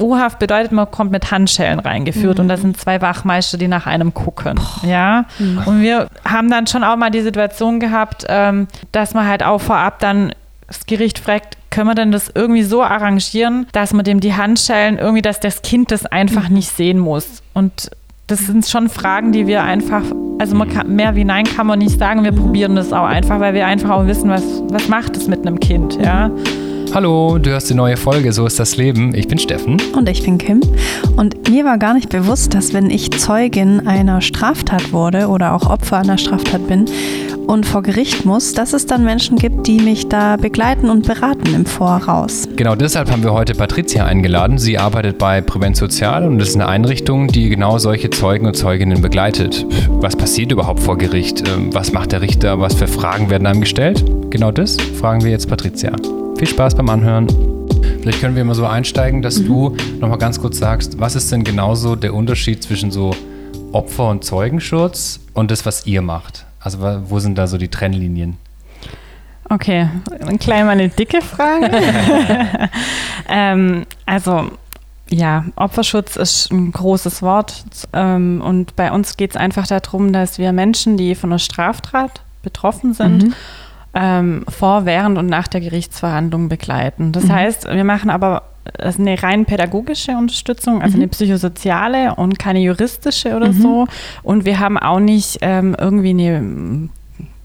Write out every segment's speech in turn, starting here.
U-Haft bedeutet, man kommt mit Handschellen reingeführt mhm. und da sind zwei Wachmeister, die nach einem gucken. Boah. Ja. Mhm. Und wir haben dann schon auch mal die Situation gehabt, ähm, dass man halt auch vorab dann das Gericht fragt, können wir denn das irgendwie so arrangieren, dass man dem die Handschellen irgendwie, dass das Kind das einfach mhm. nicht sehen muss. Und das sind schon Fragen, die wir einfach, also man kann, mehr wie nein kann man nicht sagen. Wir probieren das auch einfach, weil wir einfach auch wissen, was, was macht es mit einem Kind, ja. Hallo, du hörst die neue Folge So ist das Leben. Ich bin Steffen. Und ich bin Kim. Und mir war gar nicht bewusst, dass wenn ich Zeugin einer Straftat wurde oder auch Opfer einer Straftat bin und vor Gericht muss, dass es dann Menschen gibt, die mich da begleiten und beraten im Voraus. Genau deshalb haben wir heute Patricia eingeladen. Sie arbeitet bei Prävent Sozial und ist eine Einrichtung, die genau solche Zeugen und Zeuginnen begleitet. Was passiert überhaupt vor Gericht? Ähm, was macht der Richter? Was für Fragen werden einem gestellt? Genau das fragen wir jetzt Patricia. Viel Spaß beim Anhören. Vielleicht können wir mal so einsteigen, dass mhm. du nochmal ganz kurz sagst, was ist denn genauso der Unterschied zwischen so Opfer- und Zeugenschutz und das, was ihr macht? Also wo sind da so die Trennlinien? Okay, ein klein mal eine dicke Frage. ähm, also ja, Opferschutz ist ein großes Wort ähm, und bei uns geht es einfach darum, dass wir Menschen, die von einer Straftat betroffen sind, mhm ähm, vor, während und nach der Gerichtsverhandlung begleiten. Das mhm. heißt, wir machen aber eine rein pädagogische Unterstützung, also mhm. eine psychosoziale und keine juristische oder mhm. so. Und wir haben auch nicht ähm, irgendwie eine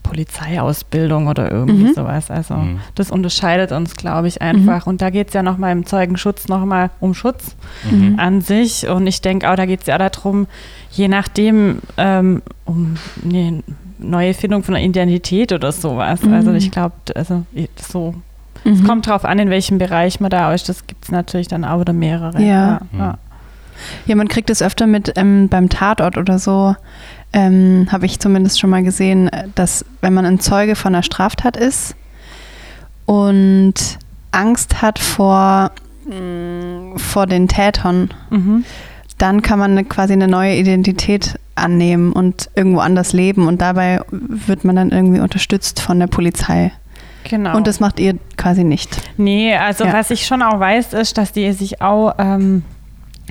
Polizeiausbildung oder irgendwie mhm. sowas. Also mhm. das unterscheidet uns, glaube ich, einfach. Mhm. Und da geht es ja nochmal im Zeugenschutz nochmal um Schutz mhm. an sich. Und ich denke auch, da geht es ja darum, je nachdem, ähm, um nee, neue Findung von einer Identität oder sowas. Mhm. Also ich glaube, also so mhm. es kommt drauf an, in welchem Bereich man da ist. Das gibt es natürlich dann auch oder mehrere. Ja. Ja, ja. ja man kriegt es öfter mit ähm, beim Tatort oder so. Ähm, Habe ich zumindest schon mal gesehen, dass wenn man ein Zeuge von einer Straftat ist und Angst hat vor, mh, vor den Tätern, mhm. Dann kann man quasi eine neue Identität annehmen und irgendwo anders leben. Und dabei wird man dann irgendwie unterstützt von der Polizei. Genau. Und das macht ihr quasi nicht. Nee, also ja. was ich schon auch weiß, ist, dass die sich auch, ähm,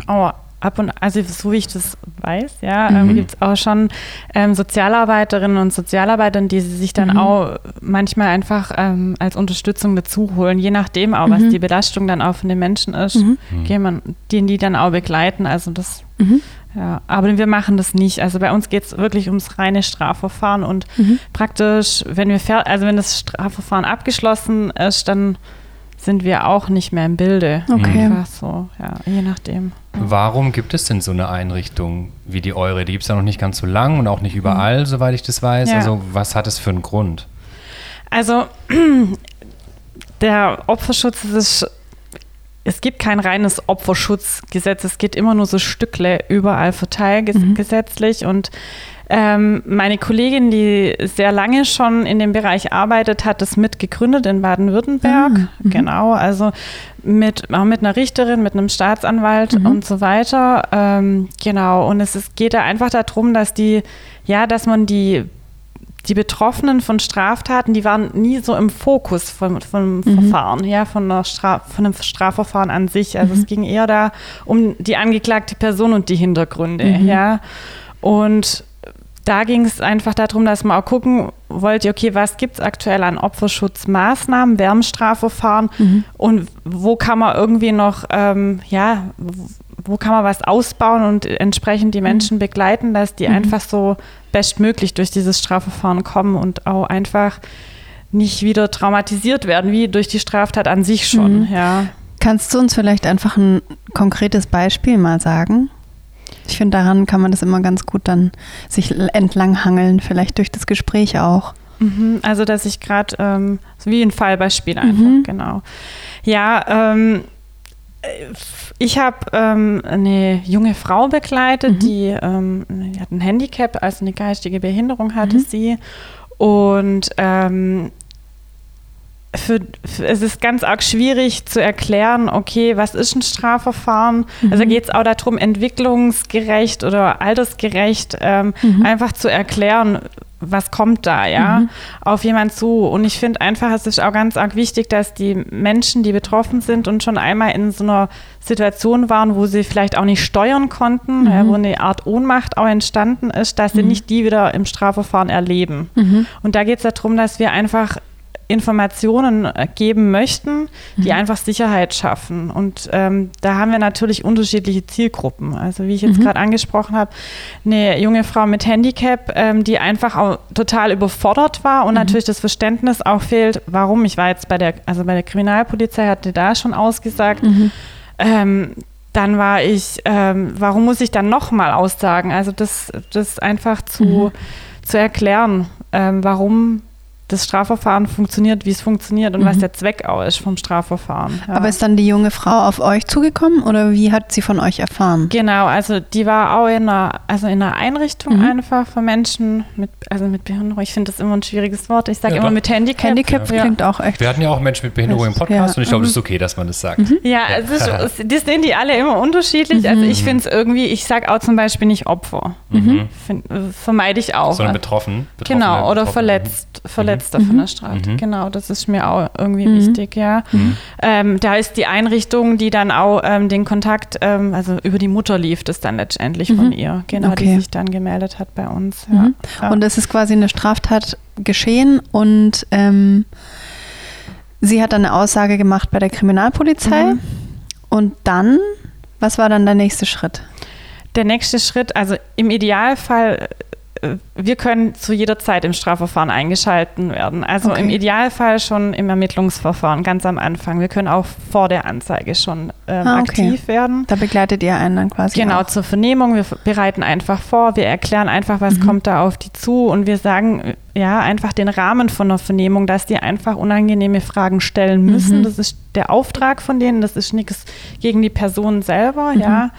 auch ab und also so wie ich das weiß, ja, ähm, mhm. gibt es auch schon ähm, Sozialarbeiterinnen und Sozialarbeiter, die sich dann mhm. auch manchmal einfach ähm, als Unterstützung dazu holen, je nachdem auch, was mhm. die Belastung dann auch von den Menschen ist, mhm. man, den die dann auch begleiten. Also das mhm. Ja, aber wir machen das nicht. Also bei uns geht es wirklich ums reine Strafverfahren und mhm. praktisch, wenn wir also wenn das Strafverfahren abgeschlossen ist, dann sind wir auch nicht mehr im Bilde. Okay. Einfach so, ja, je nachdem. Warum gibt es denn so eine Einrichtung wie die eure? Die gibt es ja noch nicht ganz so lang und auch nicht überall, mhm. soweit ich das weiß. Ja. Also was hat es für einen Grund? Also der Opferschutz ist es gibt kein reines Opferschutzgesetz, es geht immer nur so Stückle überall verteilt mhm. gesetzlich und ähm, meine Kollegin, die sehr lange schon in dem Bereich arbeitet, hat es mitgegründet in Baden-Württemberg. Ah, mhm. Genau, also mit, auch mit einer Richterin, mit einem Staatsanwalt mhm. und so weiter. Ähm, genau, und es ist, geht da einfach darum, dass die, ja, dass man die die Betroffenen von Straftaten, die waren nie so im Fokus vom, vom mhm. Verfahren, ja, von, Straf, von einem Strafverfahren an sich. Also mhm. es ging eher da um die angeklagte Person und die Hintergründe, mhm. ja. Und da ging es einfach darum, dass man auch gucken wollte, okay, was gibt es aktuell an Opferschutzmaßnahmen, Wärmstrafverfahren mhm. und wo kann man irgendwie noch, ähm, ja, wo kann man was ausbauen und entsprechend die mhm. Menschen begleiten, dass die mhm. einfach so bestmöglich durch dieses Strafverfahren kommen und auch einfach nicht wieder traumatisiert werden, wie durch die Straftat an sich schon. Mhm. Ja. Kannst du uns vielleicht einfach ein konkretes Beispiel mal sagen? Ich finde, daran kann man das immer ganz gut dann sich entlanghangeln, vielleicht durch das Gespräch auch. Mhm, also, dass ich gerade, ähm, so wie ein Fallbeispiel einfach, mhm. genau. Ja, ähm, ich habe ähm, eine junge Frau begleitet, mhm. die, ähm, die, hat ein Handicap, also eine geistige Behinderung hatte mhm. sie. Und ähm, für, für, es ist ganz arg schwierig zu erklären, okay, was ist ein Strafverfahren? Mhm. Also geht es auch darum, entwicklungsgerecht oder altersgerecht ähm, mhm. einfach zu erklären, was kommt da, ja, mhm. auf jemand zu. Und ich finde einfach, es ist auch ganz arg wichtig, dass die Menschen, die betroffen sind und schon einmal in so einer Situation waren, wo sie vielleicht auch nicht steuern konnten, mhm. ja, wo eine Art Ohnmacht auch entstanden ist, dass sie mhm. nicht die wieder im Strafverfahren erleben. Mhm. Und da geht es darum, dass wir einfach Informationen äh, geben möchten, die mhm. einfach Sicherheit schaffen. Und ähm, da haben wir natürlich unterschiedliche Zielgruppen. Also wie ich jetzt mhm. gerade angesprochen habe, eine junge Frau mit Handicap, ähm, die einfach auch total überfordert war und mhm. natürlich das Verständnis auch fehlt, warum. Ich war jetzt bei der, also bei der Kriminalpolizei, hatte da schon ausgesagt, mhm. ähm, dann war ich, ähm, warum muss ich dann nochmal aussagen? Also das, das einfach zu, mhm. zu erklären, ähm, warum das Strafverfahren funktioniert, wie es funktioniert und mhm. was der Zweck auch ist vom Strafverfahren. Ja. Aber ist dann die junge Frau auf euch zugekommen oder wie hat sie von euch erfahren? Genau, also die war auch in einer, also in einer Einrichtung mhm. einfach für Menschen mit, also mit Behinderung. Ich finde das immer ein schwieriges Wort. Ich sage ja, immer mit Handicap. Handicap ja. klingt auch echt. Wir hatten ja auch Menschen mit Behinderung im Podcast und ich glaube, es ist mhm. okay, dass man das sagt. Mhm. Ja, also das sehen die alle immer unterschiedlich. Also ich mhm. finde es irgendwie, ich sage auch zum Beispiel nicht Opfer. Find, vermeide ich auch. Sondern betroffen. Genau, oder verletzt, verletzt letzter mhm. von der Straße. Mhm. Genau, das ist mir auch irgendwie mhm. wichtig, ja. Mhm. Ähm, da ist die Einrichtung, die dann auch ähm, den Kontakt, ähm, also über die Mutter lief das dann letztendlich von mhm. ihr, genau, okay. die sich dann gemeldet hat bei uns. Ja. Mhm. Ja. Und es ist quasi eine Straftat geschehen und ähm, sie hat dann eine Aussage gemacht bei der Kriminalpolizei. Und dann, was war dann der nächste Schritt? Der nächste Schritt, also im Idealfall äh, wir können zu jeder Zeit im Strafverfahren eingeschalten werden. Also okay. im Idealfall schon im Ermittlungsverfahren, ganz am Anfang. Wir können auch vor der Anzeige schon ähm, ah, okay. aktiv werden. Da begleitet ihr einen dann quasi. Genau, auch. zur Vernehmung. Wir bereiten einfach vor, wir erklären einfach, was mhm. kommt da auf die zu und wir sagen ja einfach den Rahmen von der Vernehmung, dass die einfach unangenehme Fragen stellen müssen. Mhm. Das ist der Auftrag von denen, das ist nichts gegen die Person selber, mhm. ja.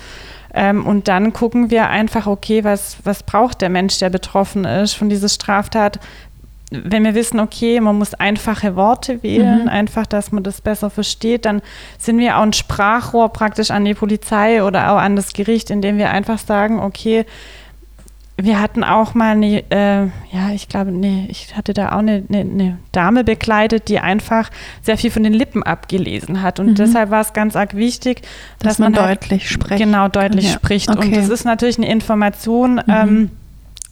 Ähm, und dann gucken wir einfach, okay, was, was braucht der Mensch, der betroffen ist von dieser Straftat? Wenn wir wissen, okay, man muss einfache Worte wählen, mhm. einfach, dass man das besser versteht, dann sind wir auch ein Sprachrohr praktisch an die Polizei oder auch an das Gericht, indem wir einfach sagen, okay, wir hatten auch mal eine, äh, ja, ich glaube, nee, ich hatte da auch eine, eine, eine, Dame begleitet, die einfach sehr viel von den Lippen abgelesen hat. Und mhm. deshalb war es ganz arg wichtig, dass, dass man, man halt deutlich spricht. Genau, deutlich ja. spricht. Okay. Und das ist natürlich eine Information, mhm. ähm,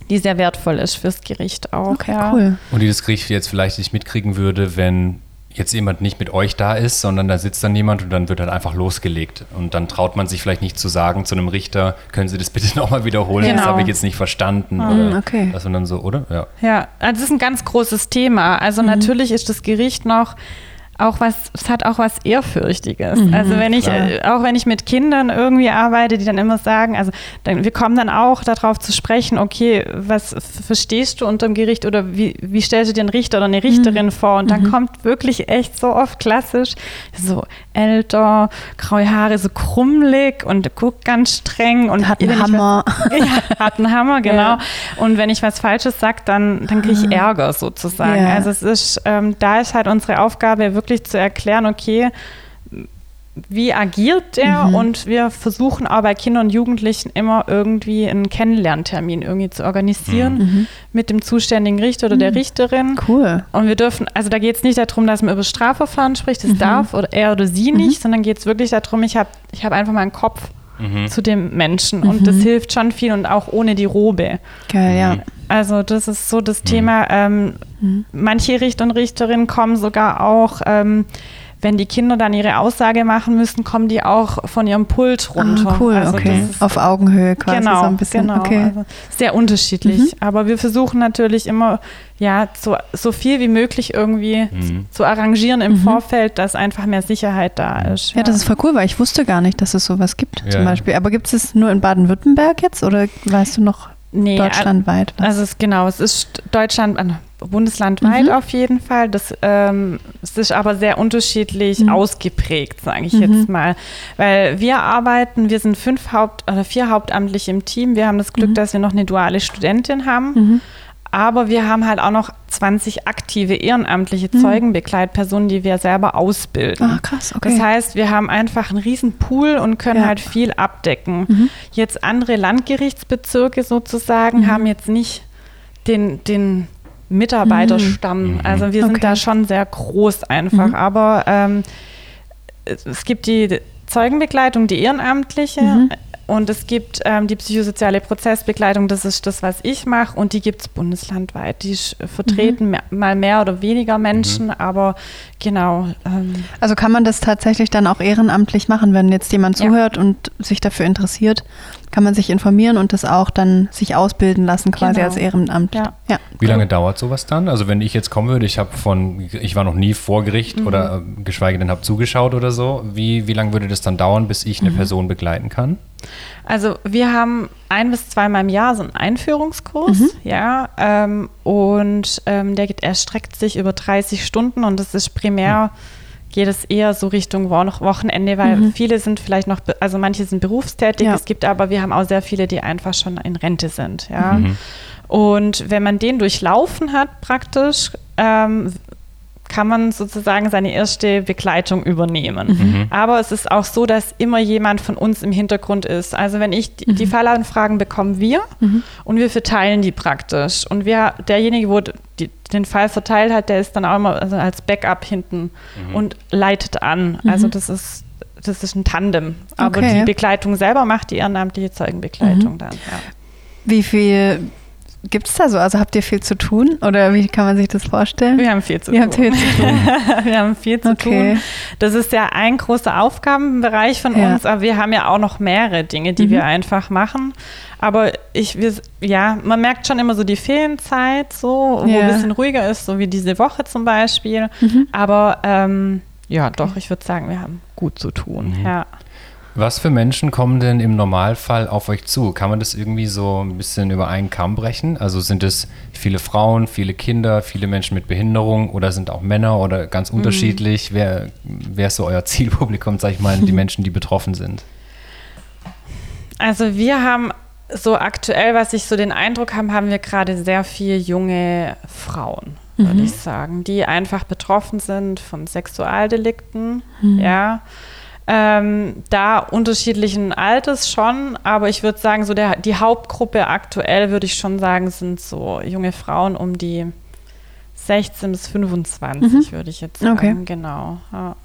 die sehr wertvoll ist fürs Gericht auch. Okay, ja. cool. Und die das Gericht jetzt vielleicht nicht mitkriegen würde, wenn jetzt jemand nicht mit euch da ist, sondern da sitzt dann jemand und dann wird dann einfach losgelegt. Und dann traut man sich vielleicht nicht zu sagen zu einem Richter, können Sie das bitte nochmal wiederholen, genau. das habe ich jetzt nicht verstanden. Mhm, oder okay. Das und dann so, oder? Ja. ja, also das ist ein ganz großes Thema. Also mhm. natürlich ist das Gericht noch auch was, es hat auch was Ehrfürchtiges. Mhm, also wenn ich, äh, auch wenn ich mit Kindern irgendwie arbeite, die dann immer sagen, also dann, wir kommen dann auch darauf zu sprechen, okay, was verstehst du unter dem Gericht oder wie, wie stellst du dir einen Richter oder eine Richterin mhm. vor? Und dann mhm. kommt wirklich echt so oft klassisch, so älter, graue Haare, so krummelig und guckt ganz streng und hat einen Hammer. Was, ja, hat einen Hammer, genau. Ja. Und wenn ich was Falsches sage, dann, dann kriege ich ah. Ärger sozusagen. Ja. Also es ist, ähm, da ist halt unsere Aufgabe wirklich wirklich zu erklären, okay, wie agiert der? Mhm. Und wir versuchen aber bei Kindern und Jugendlichen immer irgendwie einen Kennenlerntermin irgendwie zu organisieren mhm. mhm. mit dem zuständigen Richter oder mhm. der Richterin. Cool. Und wir dürfen, also da geht es nicht darum, dass man über Strafverfahren spricht, das mhm. darf oder er oder sie mhm. nicht, sondern geht es wirklich darum, ich habe ich hab einfach mal einen Kopf zu dem Menschen und das hilft schon viel und auch ohne die Robe. Geil, ja. Also das ist so das Thema. Ähm, Manche Richter und Richterinnen kommen sogar auch, ähm, wenn die Kinder dann ihre Aussage machen müssen, kommen die auch von ihrem Pult ah, runter. Ah, cool, also okay. Auf Augenhöhe quasi genau, so ein bisschen. Genau, okay. also sehr unterschiedlich. Mhm. Aber wir versuchen natürlich immer, ja, so, so viel wie möglich irgendwie mhm. zu arrangieren im mhm. Vorfeld, dass einfach mehr Sicherheit da ist. Ja. ja. das ist voll cool, weil ich wusste gar nicht, dass es sowas gibt ja. zum Beispiel. Aber gibt es es nur in Baden-Württemberg jetzt oder weißt du noch? Nee, deutschlandweit. Also es, genau, es ist Deutschland, bundeslandweit mhm. auf jeden Fall. Das ähm, ist aber sehr unterschiedlich mhm. ausgeprägt, sage ich mhm. jetzt mal. Weil wir arbeiten, wir sind fünf Haupt- oder vier Hauptamtliche im Team. Wir haben das Glück, mhm. dass wir noch eine duale Studentin haben. Mhm. Aber wir haben halt auch noch 20 aktive ehrenamtliche mhm. Zeugenbegleitpersonen, die wir selber ausbilden. Ah, krass, okay. Das heißt, wir haben einfach einen riesen Pool und können ja. halt viel abdecken. Jetzt andere Landgerichtsbezirke sozusagen haben jetzt nicht den, den Mitarbeiterstamm. Mhm. Also wir sind Okay. da schon sehr groß einfach. Mhm. Aber ähm, es- gibt die Zeugenbegleitung, die ehrenamtliche. Mhm. Und es gibt ähm, die psychosoziale Prozessbegleitung, das ist das, was ich mache. Und die gibt es bundeslandweit. Die vertreten mehr, mal mehr oder weniger Menschen, aber genau. Ähm, Also kann man das tatsächlich dann auch ehrenamtlich machen, wenn jetzt jemand Ja. zuhört und sich dafür interessiert, kann man sich informieren und das auch dann sich ausbilden lassen quasi Genau. als Ehrenamt. Ja. ja. Wie lange dauert sowas dann? Also wenn ich jetzt kommen würde, ich habe von, ich war noch nie vor Gericht Mhm. oder äh, geschweige denn habe zugeschaut oder so. Wie, wie lange würde das dann dauern, bis ich eine Mhm. Person begleiten kann? Also wir haben ein bis zweimal im Jahr so einen Einführungskurs, ja, ähm, und ähm, der geht, erstreckt sich über 30 Stunden und das ist primär, geht es eher so Richtung Wo Wochenende, weil Mhm. viele sind vielleicht noch, also manche sind berufstätig, Ja. es gibt aber, wir haben auch sehr viele, die einfach schon in Rente sind, ja. Mhm. Und wenn man den durchlaufen hat praktisch, ähm, kann man sozusagen seine erste Begleitung übernehmen. Mhm. Aber es ist auch so, dass immer jemand von uns im Hintergrund ist. Also wenn ich die, die Fallanfragen bekommen wir und wir verteilen die praktisch. Und wir, derjenige, wo die, den Fall verteilt hat, der ist dann auch immer also als Backup hinten und leitet an. Also das ist das ist ein Tandem. Aber Okay. die Begleitung selber macht die ehrenamtliche Zeugenbegleitung dann. Ja. Wie viel gibt es da so? Also habt ihr viel zu tun oder wie kann man sich das vorstellen? Wir haben viel zu tun. viel zu tun. wir haben viel zu Okay. tun. Das ist ja ein großer Aufgabenbereich von Ja. uns, aber wir haben ja auch noch mehrere Dinge, die Mhm. wir einfach machen. Aber ich, wir, ja, man merkt schon immer so die Ferienzeit, so, wo Ja. ein bisschen ruhiger ist, so wie diese Woche zum Beispiel. Mhm. Aber ähm, ja, doch, ich würde sagen, wir haben gut zu tun. Mhm. Ja. Was für Menschen kommen denn im Normalfall auf euch zu? Kann man das irgendwie so ein bisschen über einen Kamm brechen? Also sind es viele Frauen, viele Kinder, viele Menschen mit Behinderung oder sind auch Männer oder ganz unterschiedlich? Wer, wer ist so euer Zielpublikum, sag ich mal, die Menschen, die betroffen sind? Also wir haben so aktuell, was ich so den Eindruck habe, haben wir gerade sehr viele junge Frauen, würde ich sagen, die einfach betroffen sind von Sexualdelikten, ja. Ähm, da unterschiedlichen Alters schon, aber ich würde sagen, so der, die Hauptgruppe aktuell, würde ich schon sagen, sind so junge Frauen um die 16 bis 25, würde ich jetzt sagen. Okay. Genau. Ja.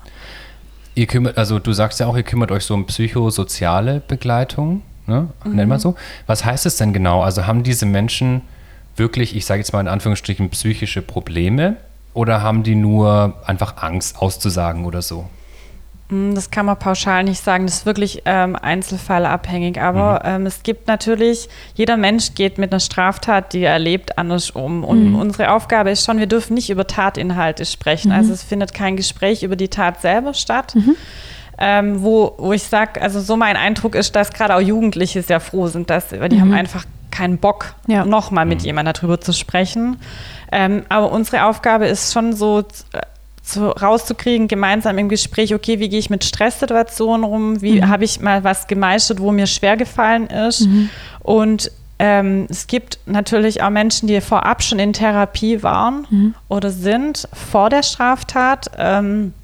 Ihr kümmert, also du sagst ja auch, ihr kümmert euch so um psychosoziale Begleitung, ne? nennt man so. Was heißt es denn genau? Also haben diese Menschen wirklich, ich sage jetzt mal in Anführungsstrichen, psychische Probleme oder haben die nur einfach Angst auszusagen oder so? Mm, Das kann man pauschal nicht sagen. Das ist wirklich ähm, einzelfallabhängig. Aber ähm, es gibt natürlich, jeder Mensch geht mit einer Straftat, die er erlebt, anders um. Und unsere Aufgabe ist schon, wir dürfen nicht über Tatinhalte sprechen. Also es findet kein Gespräch über die Tat selber statt. Ähm, wo, wo ich sage, also so mein Eindruck ist, dass gerade auch Jugendliche sehr froh sind, dass, weil die haben einfach keinen Bock, Ja. nochmal mit jemandem darüber zu sprechen. Ähm, aber unsere Aufgabe ist schon so, so rauszukriegen, gemeinsam im Gespräch, okay, wie gehe ich mit Stresssituationen rum, wie habe ich mal was gemeistert, wo mir schwer gefallen ist. Und ähm, es gibt natürlich auch Menschen, die vorab schon in Therapie waren oder sind vor der Straftat. Ähm,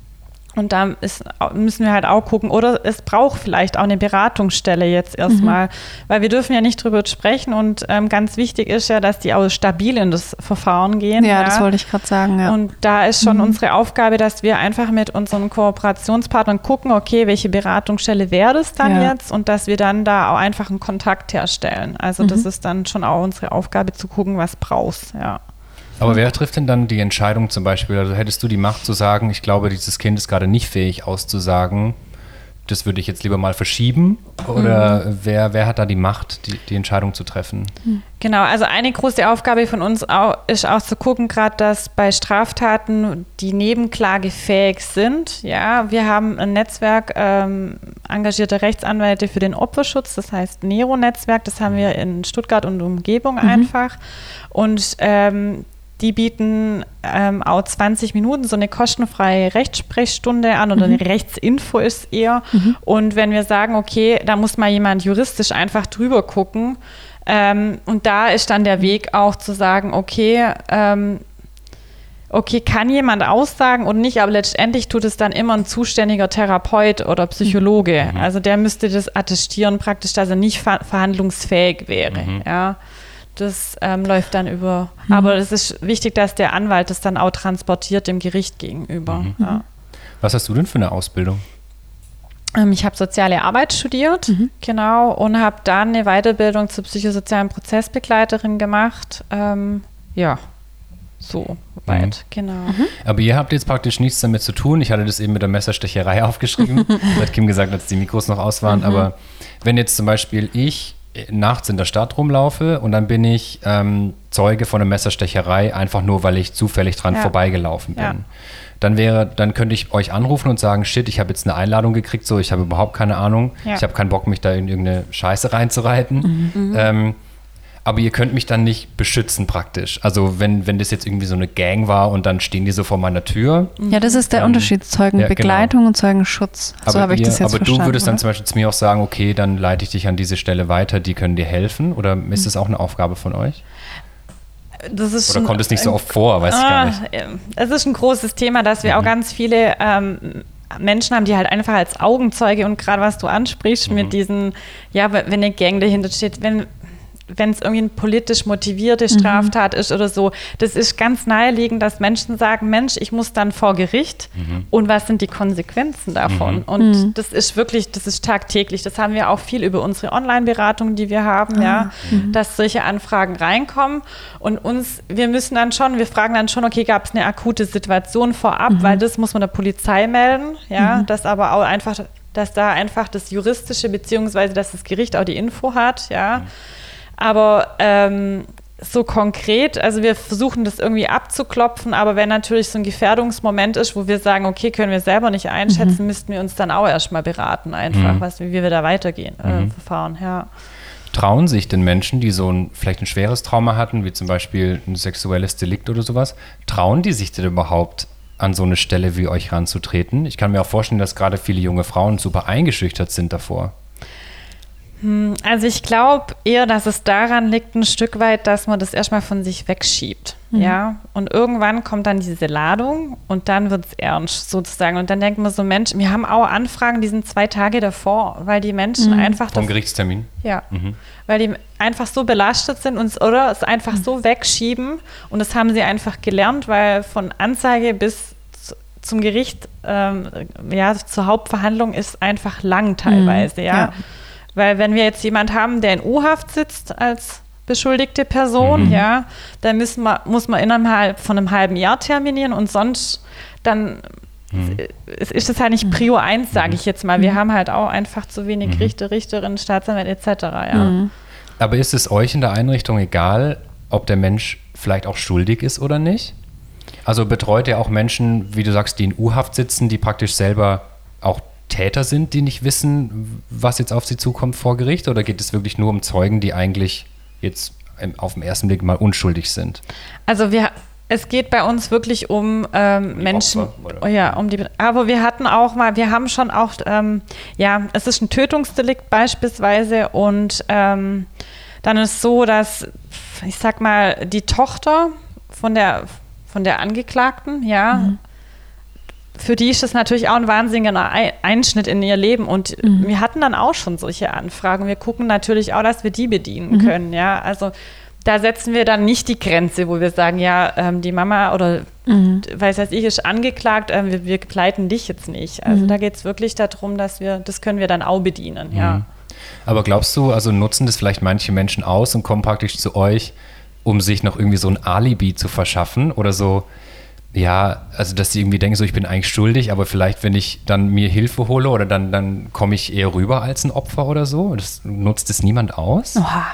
und da ist, müssen wir halt auch gucken, oder es braucht vielleicht auch eine Beratungsstelle jetzt erstmal, weil wir dürfen ja nicht drüber sprechen und ähm, ganz wichtig ist ja, dass die auch stabil in das Verfahren gehen. Ja, das wollte ich gerade sagen. Ja. Und da ist schon unsere Aufgabe, dass wir einfach mit unseren Kooperationspartnern gucken, okay, welche Beratungsstelle wäre das dann Ja. jetzt und dass wir dann da auch einfach einen Kontakt herstellen. Also das ist dann schon auch unsere Aufgabe zu gucken, was brauchst, ja. Aber wer trifft denn dann die Entscheidung zum Beispiel? Also hättest du die Macht zu sagen, ich glaube, dieses Kind ist gerade nicht fähig auszusagen, das würde ich jetzt lieber mal verschieben? Oder wer, wer hat da die Macht, die, die Entscheidung zu treffen? Genau, also eine große Aufgabe von uns auch, ist auch zu gucken, gerade dass bei Straftaten die nebenklagefähig sind. Ja, wir haben ein Netzwerk ähm, engagierter Rechtsanwälte für den Opferschutz, das heißt Nero-Netzwerk, das haben wir in Stuttgart und Umgebung einfach. Und ähm, die bieten ähm, auch 20 Minuten so eine kostenfreie Rechtssprechstunde an oder eine Rechtsinfo ist eher. Und wenn wir sagen, okay, da muss mal jemand juristisch einfach drüber gucken, ähm, und da ist dann der Weg auch zu sagen, okay, ähm, okay, kann jemand aussagen und nicht, aber letztendlich tut es dann immer ein zuständiger Therapeut oder Psychologe. Also der müsste das attestieren praktisch, dass er nicht ver verhandlungsfähig wäre. Ja. Das ähm, läuft dann über. Mhm. Aber es ist wichtig, dass der Anwalt das dann auch transportiert dem Gericht gegenüber. Mhm. Ja. Was hast du denn für eine Ausbildung? Ähm, ich habe soziale Arbeit studiert, mhm. genau, und habe dann eine Weiterbildung zur psychosozialen Prozessbegleiterin gemacht. Ähm, ja, so weit, mhm. genau. Mhm. Aber ihr habt jetzt praktisch nichts damit zu tun. Ich hatte das eben mit der Messerstecherei aufgeschrieben. hat Kim gesagt, als die Mikros noch aus waren. Mhm. Aber wenn jetzt zum Beispiel ich nachts in der Stadt rumlaufe und dann bin ich ähm, Zeuge von einer Messerstecherei, einfach nur, weil ich zufällig dran ja. vorbeigelaufen bin. Ja dann wäre, dann könnte ich euch anrufen und sagen, shit, ich habe jetzt eine Einladung gekriegt, so, ich habe überhaupt keine Ahnung, ja. ich habe keinen Bock, mich da in irgendeine Scheiße reinzureiten. Mhm. Ähm, aber ihr könnt mich dann nicht beschützen praktisch. Also wenn, wenn das jetzt irgendwie so eine Gang war und dann stehen die so vor meiner Tür. Ja, das ist der ähm, Unterschied, Zeugenbegleitung ja, genau. und Zeugenschutz. So habe ich das jetzt Aber du würdest oder? dann zum Beispiel zu mir auch sagen, okay, dann leite ich dich an diese Stelle weiter, die können dir helfen. Oder ist das auch eine Aufgabe von euch? das ist Oder kommt es nicht so oft vor, weiß ah, ich gar nicht. Es ist ein großes Thema, dass wir mhm. auch ganz viele ähm, Menschen haben, die halt einfach als Augenzeuge und gerade was du ansprichst mhm. mit diesen, ja, wenn eine Gang dahinter steht, wenn wenn es irgendwie eine politisch motivierte mhm. Straftat mhm. ist oder so, das ist ganz naheliegend, dass Menschen sagen, Mensch, ich muss dann vor Gericht mhm. und was sind die Konsequenzen davon? Mhm. Und mhm. das ist wirklich, das ist tagtäglich. Das haben wir auch viel über unsere Online-Beratung, die wir haben, ah. ja, mhm. dass solche Anfragen reinkommen und uns, wir müssen dann schon, wir fragen dann schon, okay, gab es eine akute Situation vorab, weil das muss man der Polizei melden, ja, das aber auch einfach dass da einfach das Juristische, beziehungsweise dass das Gericht auch die Info hat, ja. Aber ähm, so konkret, also wir versuchen das irgendwie abzuklopfen, aber wenn natürlich so ein Gefährdungsmoment ist, wo wir sagen, okay, können wir selber nicht einschätzen, mhm. müssten wir uns dann auch erstmal beraten, einfach, mhm. was, wie wir da weitergehen, äh, mhm. verfahren, ja. Trauen sich denn Menschen, die so ein vielleicht ein schweres Trauma hatten, wie zum Beispiel ein sexuelles Delikt oder sowas, trauen die sich denn überhaupt an so eine Stelle wie euch ranzutreten? Ich kann mir auch vorstellen, dass gerade viele junge Frauen super eingeschüchtert sind davor. Hm, also ich glaube eher, dass es daran liegt, ein Stück weit, dass man das erstmal von sich wegschiebt. Mhm. Ja. Und irgendwann kommt dann diese Ladung und dann wird es ernst sozusagen. Und dann denkt man so, Mensch, wir haben auch Anfragen, die sind zwei Tage davor, weil die Menschen mhm. einfach. Vom das, Gerichtstermin? Ja. Mhm. Weil die einfach so belastet sind und, oder es einfach mhm. so wegschieben. Und das haben sie einfach gelernt, weil von Anzeige bis zum Gericht, ähm, ja, zur Hauptverhandlung ist einfach lang teilweise, mhm. ja. ja. Weil wenn wir jetzt jemand haben, der in U-Haft sitzt als beschuldigte Person, mhm. ja, dann müssen wir, muss man innerhalb von einem halben Jahr terminieren und sonst dann mhm. ist das halt nicht Prio 1, sage ich jetzt mal. Wir mhm. haben halt auch einfach zu wenig mhm. Richter, Richterinnen, Staatsanwälte etc. Ja. Mhm. Aber ist es euch in der Einrichtung egal, ob der Mensch vielleicht auch schuldig ist oder nicht? Also betreut ihr auch Menschen, wie du sagst, die in U-Haft sitzen, die praktisch selber auch Täter sind, die nicht wissen, was jetzt auf sie zukommt vor Gericht? Oder geht es wirklich nur um Zeugen, die eigentlich jetzt auf den ersten Blick mal unschuldig sind? Also wir, es geht bei uns wirklich um ähm, um Menschen, Opfer, ja, um die. Aber wir hatten auch mal, wir haben schon auch, ähm, ja, es ist ein Tötungsdelikt beispielsweise und ähm, dann ist so, dass ich sag mal die Tochter von der von der Angeklagten, ja, mhm für die ist das natürlich auch ein wahnsinniger Einschnitt in ihr Leben. Und mhm. wir hatten dann auch schon solche Anfragen. Wir gucken natürlich auch, dass wir die bedienen mhm. können. Ja, also da setzen wir dann nicht die Grenze, wo wir sagen, ja, ähm, die Mama oder mhm. weiß ich, ist angeklagt, äh, wir, wir begleiten dich jetzt nicht. Also mhm. da geht es wirklich darum, dass wir, das können wir dann auch bedienen, ja. Mhm. Aber glaubst du, also nutzen das vielleicht manche Menschen aus und kommen praktisch zu euch, um sich noch irgendwie so ein Alibi zu verschaffen oder so? Ja, also dass sie irgendwie denken, so ich bin eigentlich schuldig, aber vielleicht, wenn ich dann mir Hilfe hole oder dann, dann komme ich eher rüber als ein Opfer oder so. Das nutzt es niemand aus. Oha.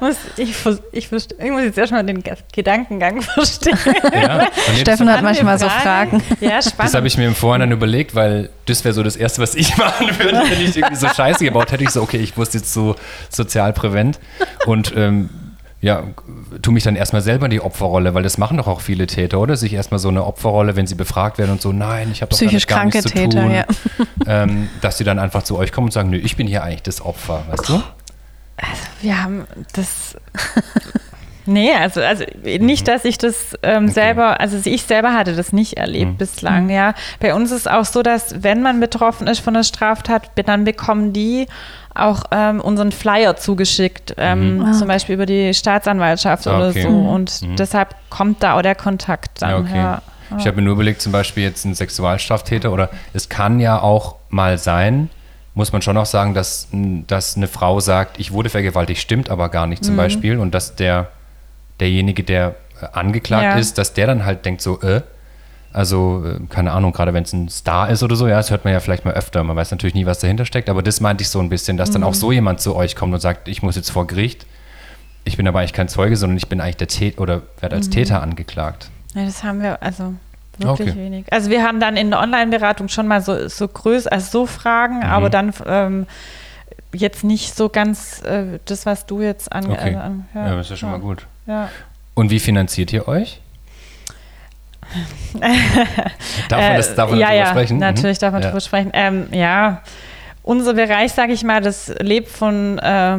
ich, ich, ich, muss jetzt erstmal den Gedankengang verstehen. Ja, Steffen hat manchmal so Fragen. Ja, spannend. Das habe ich mir im Vorhinein überlegt, weil das wäre so das Erste, was ich machen würde, wenn ich irgendwie so Scheiße gebaut hätte. Ich so, okay, ich wusste jetzt so sozialprävent und ähm, ja, tu mich dann erstmal selber in die Opferrolle, weil das machen doch auch viele Täter, oder? Sich erstmal so eine Opferrolle, wenn sie befragt werden und so, nein, ich habe doch Psychisch gar nichts zu Täter, tun, ja. ähm, dass sie dann einfach zu euch kommen und sagen, nö, ich bin hier eigentlich das Opfer, weißt du? Also wir haben das Nee, also, also nicht, Mhm. dass ich das ähm, selber, also ich selber hatte das nicht erlebt Mhm. bislang, ja. Bei uns ist auch so, dass wenn man betroffen ist von einer Straftat, dann bekommen die auch ähm, unseren Flyer zugeschickt, ähm, Mhm. Ah, zum okay. Beispiel über die Staatsanwaltschaft Ah, oder okay. so. Mhm. Und Mhm. deshalb kommt da auch der Kontakt dann. Ja, okay. Ja. Ich habe mir nur überlegt, zum Beispiel jetzt ein Sexualstraftäter oder es kann ja auch mal sein, muss man schon auch sagen, dass, dass eine Frau sagt, ich wurde vergewaltigt, stimmt aber gar nicht zum Mhm. Beispiel und dass der, derjenige, der äh, angeklagt Ja. ist, dass der dann halt denkt so, äh, also äh, keine Ahnung, gerade wenn es ein Star ist oder so, ja, das hört man ja vielleicht mal öfter, man weiß natürlich nie, was dahinter steckt, aber das meinte ich so ein bisschen, dass dann auch so jemand zu euch kommt und sagt, ich muss jetzt vor Gericht, ich bin aber eigentlich kein Zeuge, sondern ich bin eigentlich der Täter oder werde als Täter angeklagt. Ja, das haben wir also wirklich Okay. wenig. Also wir haben dann in der Online-Beratung schon mal so, so größer, also so Fragen, Mhm. aber dann ähm, jetzt nicht so ganz äh, das, was du jetzt an, Okay. äh, an Ja, das ist ja schon mal gut. Ja. Und wie finanziert ihr euch? darf man, das, darf man Äh, ja, darüber ja, sprechen? Mhm. Natürlich darf man ja. darüber sprechen. Ähm, ja, unser Bereich, sage ich mal, das lebt von äh,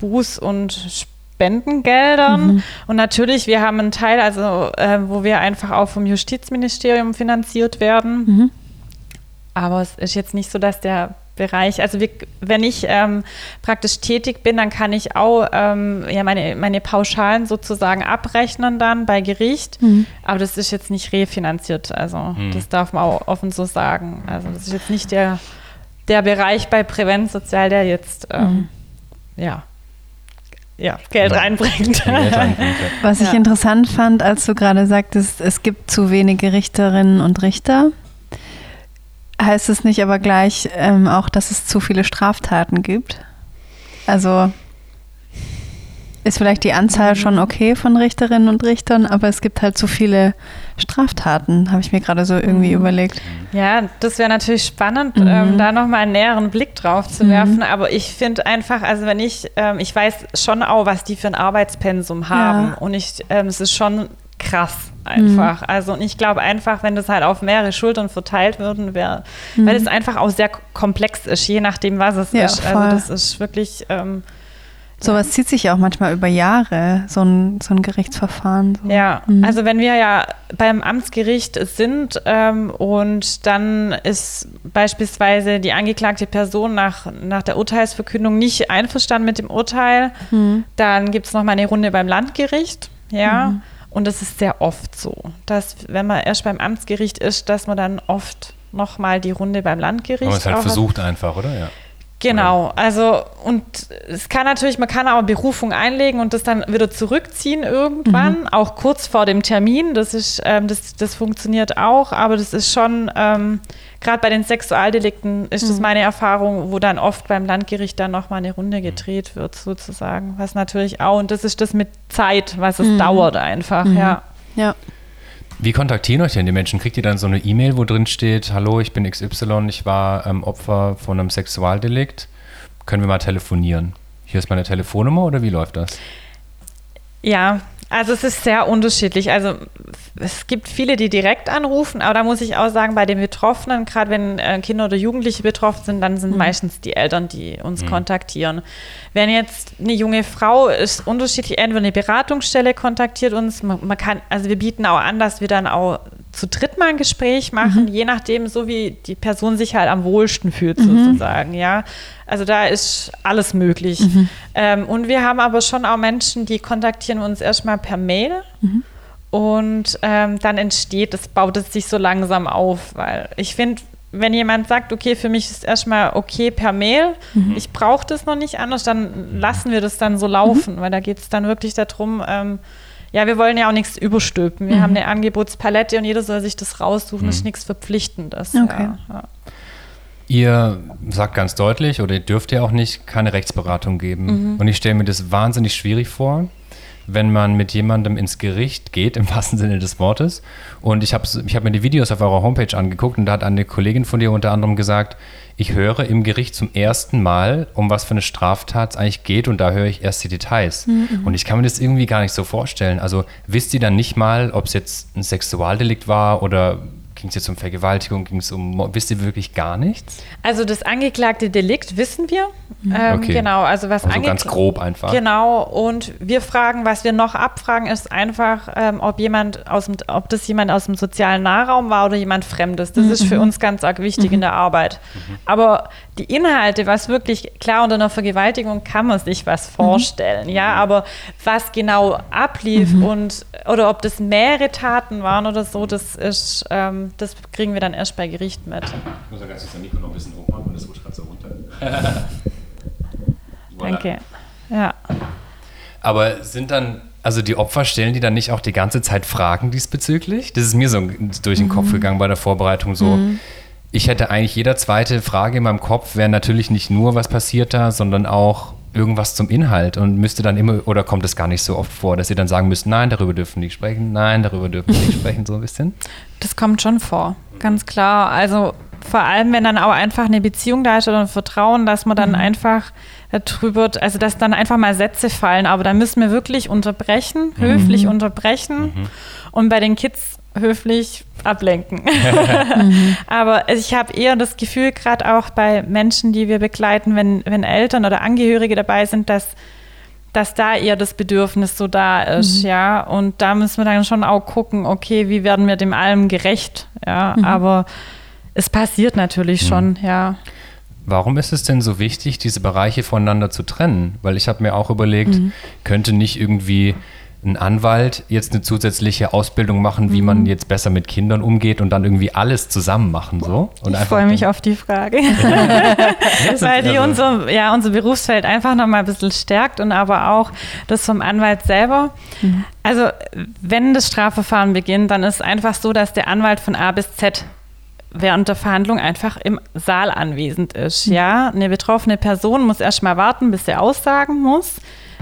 Buß- und Spendengeldern. Und natürlich, wir haben einen Teil, also äh, wo wir einfach auch vom Justizministerium finanziert werden. Mhm. Aber es ist jetzt nicht so, dass der Bereich, also wir, wenn ich ähm, praktisch tätig bin, dann kann ich auch ähm, ja, meine, meine Pauschalen sozusagen abrechnen dann bei Gericht. Mhm. Aber das ist jetzt nicht refinanziert. Also Mhm. das darf man auch offen so sagen. Also das ist jetzt nicht der, der Bereich bei Prävent Sozial, der jetzt ähm, ja, ja, Geld Ja. reinbringt. Geld reinbringt. Was ich Ja. interessant fand, als du gerade sagtest, es gibt zu wenige Richterinnen und Richter, heißt es nicht aber gleich ähm, auch, dass es zu viele Straftaten gibt? Also ist vielleicht die Anzahl schon okay von Richterinnen und Richtern, aber es gibt halt zu viele Straftaten, habe ich mir gerade so irgendwie Mhm. überlegt. Ja, das wäre natürlich spannend, Mhm. ähm, da nochmal einen näheren Blick drauf zu Mhm. werfen. Aber ich finde einfach, also wenn ich, ähm, ich weiß schon auch, was die für ein Arbeitspensum haben. Ja. Und ich, ähm, es ist schon krass einfach. Mhm. Also und ich glaube einfach, wenn das halt auf mehrere Schultern verteilt würden, wäre, Mhm. weil es einfach auch sehr komplex ist, je nachdem, was es Ja, ist. voll. Also das ist wirklich. Ähm, Sowas zieht sich ja auch manchmal über Jahre, so ein, so ein Gerichtsverfahren. So. Ja, Mhm. also wenn wir ja beim Amtsgericht sind ähm, und dann ist beispielsweise die angeklagte Person nach, nach der Urteilsverkündung nicht einverstanden mit dem Urteil, Mhm. dann gibt es nochmal eine Runde beim Landgericht. Ja, Mhm. Und das ist sehr oft so, dass wenn man erst beim Amtsgericht ist, dass man dann oft nochmal die Runde beim Landgericht Aber man es halt auch hat. versucht einfach, oder? Ja. Genau, also und es kann natürlich, man kann auch Berufung einlegen und das dann wieder zurückziehen irgendwann, auch kurz vor dem Termin. Das ist, ähm, das, das funktioniert auch, aber das ist schon, ähm, gerade bei den Sexualdelikten ist das meine Erfahrung, wo dann oft beim Landgericht dann nochmal eine Runde gedreht wird, sozusagen. Was natürlich auch, und das ist das mit Zeit, was es Mhm. dauert einfach, Mhm. ja. Ja. Wie kontaktieren euch denn die Menschen? Kriegt ihr dann so eine E-Mail, wo drin steht, hallo, ich bin XY, ich war ähm, Opfer von einem Sexualdelikt, können wir mal telefonieren? Hier ist meine Telefonnummer oder wie läuft das? Ja, also es ist sehr unterschiedlich. Also es gibt viele, die direkt anrufen, aber da muss ich auch sagen, bei den Betroffenen, gerade wenn äh, Kinder oder Jugendliche betroffen sind, dann sind meistens die Eltern, die uns kontaktieren. Wenn jetzt eine junge Frau ist unterschiedlich, entweder eine Beratungsstelle kontaktiert uns, man, man kann, also wir bieten auch an, dass wir dann auch zu dritt mal ein Gespräch machen, je nachdem, so wie die Person sich halt am wohlsten fühlt, sozusagen, ja. Also da ist alles möglich. Ähm, und wir haben aber schon auch Menschen, die kontaktieren uns erstmal per Mail. Und ähm, dann entsteht, das baut es sich so langsam auf, weil ich finde, wenn jemand sagt, okay, für mich ist erstmal okay per Mail, ich brauche das noch nicht anders, dann lassen wir das dann so laufen, weil da geht es dann wirklich darum, ähm, ja, wir wollen ja auch nichts überstülpen. Wir haben eine Angebotspalette und jeder soll sich das raussuchen, das ist nichts Verpflichtendes. Okay. Ja, ja. Ihr sagt ganz deutlich, oder ihr dürft ja auch nicht, keine Rechtsberatung geben. Und ich stelle mir das wahnsinnig schwierig vor, wenn man mit jemandem ins Gericht geht, im wahrsten Sinne des Wortes. Und ich habe ich hab mir die Videos auf eurer Homepage angeguckt und da hat eine Kollegin von dir unter anderem gesagt, ich höre im Gericht zum ersten Mal, um was für eine Straftat es eigentlich geht und da höre ich erst die Details. Und ich kann mir das irgendwie gar nicht so vorstellen. Also wisst ihr dann nicht mal, ob es jetzt ein Sexualdelikt war oder ging es jetzt um Vergewaltigung, ging es um, wisst ihr wirklich gar nichts? Also das angeklagte Delikt wissen wir. Mhm. Ähm, okay. Genau, also was also ganz grob einfach. Genau, und wir fragen, was wir noch abfragen, ist einfach, ähm, ob jemand aus dem, ob das jemand aus dem sozialen Nahraum war oder jemand Fremdes. Das mhm. ist für mhm. uns ganz arg wichtig mhm. in der Arbeit. Mhm. Aber die Inhalte, was wirklich klar unter einer Vergewaltigung kann man sich was mhm. vorstellen, ja, aber was genau ablief und oder ob das mehrere Taten waren oder so, das ist, ähm, das kriegen wir dann erst bei Gericht mit. Ich muss ja ganz kurz Nico noch ein bisschen hochmachen und das rutscht gerade so runter. Danke. Ja. Aber sind dann, also die Opfer stellen die dann nicht auch die ganze Zeit Fragen diesbezüglich? Das ist mir so durch den mhm. Kopf gegangen bei der Vorbereitung so. Mhm. Ich hätte eigentlich jeder zweite Frage in meinem Kopf, wäre natürlich nicht nur, was passiert da, sondern auch, irgendwas zum Inhalt und müsste dann immer, oder kommt es gar nicht so oft vor, dass sie dann sagen müssen, nein, darüber dürfen nicht sprechen, nein, darüber dürfen wir nicht sprechen, so ein bisschen? Das kommt schon vor, ganz klar. Also vor allem, wenn dann auch einfach eine Beziehung da ist oder ein Vertrauen, dass man dann mhm. einfach darüber, also dass dann einfach mal Sätze fallen, aber da müssen wir wirklich unterbrechen, mhm. höflich unterbrechen. Mhm. Und bei den Kids höflich ablenken. mhm. Aber ich habe eher das Gefühl, gerade auch bei Menschen, die wir begleiten, wenn, wenn Eltern oder Angehörige dabei sind, dass, dass da eher das Bedürfnis so da ist, mhm. ja. Und da müssen wir dann schon auch gucken, okay, wie werden wir dem allem gerecht, ja. Mhm. Aber es passiert natürlich mhm. schon, ja. Warum ist es denn so wichtig, diese Bereiche voneinander zu trennen? Weil ich habe mir auch überlegt, mhm. könnte nicht irgendwie ein Anwalt jetzt eine zusätzliche Ausbildung machen, wie mhm. man jetzt besser mit Kindern umgeht und dann irgendwie alles zusammen machen so? Und ich freue mich auf die Frage, weil die also unser, ja, unser Berufsfeld einfach nochmal ein bisschen stärkt und aber auch das vom Anwalt selber. Mhm. Also wenn das Strafverfahren beginnt, dann ist es einfach so, dass der Anwalt von A bis Z während der Verhandlung einfach im Saal anwesend ist. Mhm. Ja, eine betroffene Person muss erst mal warten, bis sie aussagen muss.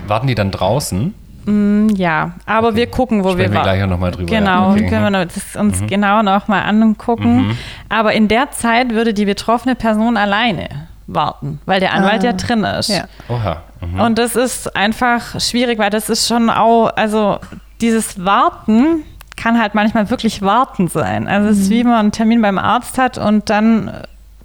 Warten die dann draußen? Mm, ja, aber okay. wir gucken, wo Sprechen wir, wir gleich noch mal drüber. Genau, okay. können wir das uns mhm. genau noch mal angucken. Mhm. Aber in der Zeit würde die betroffene Person alleine warten, weil der Anwalt ah. ja drin ist. Ja. Oha. Mhm. Und das ist einfach schwierig, weil das ist schon auch, also dieses Warten kann halt manchmal wirklich Warten sein. Also es ist mhm. wie man einen Termin beim Arzt hat und dann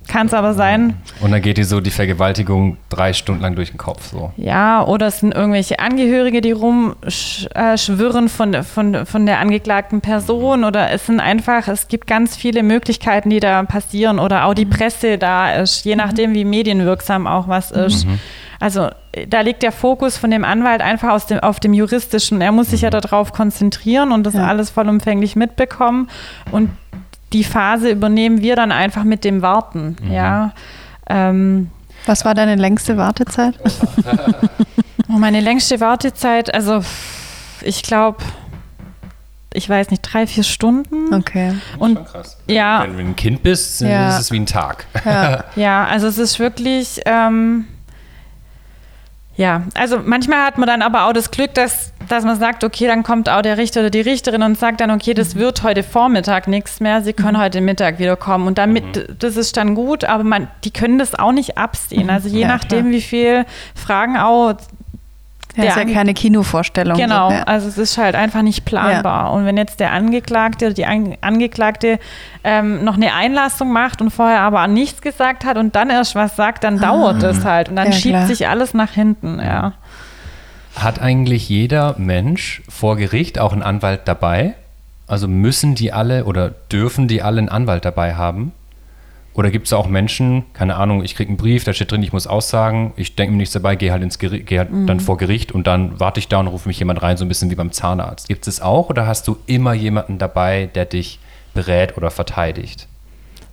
kann es aber sein. Und dann geht dir so die Vergewaltigung drei Stunden lang durch den Kopf. So. Ja, oder es sind irgendwelche Angehörige, die rumschwirren von, von, von der angeklagten Person. Oder es sind einfach, es gibt ganz viele Möglichkeiten, die da passieren. Oder auch die Presse da ist, je nachdem, wie medienwirksam auch was ist. Mhm. Also da liegt der Fokus von dem Anwalt einfach aus dem, auf dem Juristischen. Er muss sich ja mhm. darauf konzentrieren und das ja. alles vollumfänglich mitbekommen. Und die Phase übernehmen wir dann einfach mit dem Warten. Mhm. Ja. Ähm, Was war deine längste Wartezeit? oh, meine längste Wartezeit, also ich glaube, ich weiß nicht, drei, vier Stunden. Okay. Und krass. ja. Wenn du ein Kind bist, ja. ist es wie ein Tag. Ja, ja also es ist wirklich. Ähm, ja, also manchmal hat man dann aber auch das Glück, dass, dass man sagt, okay, dann kommt auch der Richter oder die Richterin und sagt dann, okay, das mhm. wird heute Vormittag nichts mehr, Sie können mhm. heute Mittag wieder kommen. Und damit, mhm. das ist dann gut, aber man, die können das auch nicht absehen. Also je ja, nachdem, klar. wie viel Fragen auch ja, ist ja keine Kinovorstellung. Genau, so, ja. also es ist halt einfach nicht planbar. Ja. Und wenn jetzt der Angeklagte oder die Angeklagte ähm, noch eine Einlassung macht und vorher aber nichts gesagt hat und dann erst was sagt, dann ah. dauert es halt und dann schiebt klar. sich alles nach hinten, ja. Hat eigentlich jeder Mensch vor Gericht auch einen Anwalt dabei? Also müssen die alle oder dürfen die alle einen Anwalt dabei haben? Oder gibt es auch Menschen, keine Ahnung, ich kriege einen Brief, da steht drin, ich muss aussagen, ich denke mir nichts dabei, gehe halt ins Gericht, gehe halt mhm. dann vor Gericht und dann warte ich da und rufe mich jemand rein, so ein bisschen wie beim Zahnarzt. Gibt es auch oder hast du immer jemanden dabei, der dich berät oder verteidigt?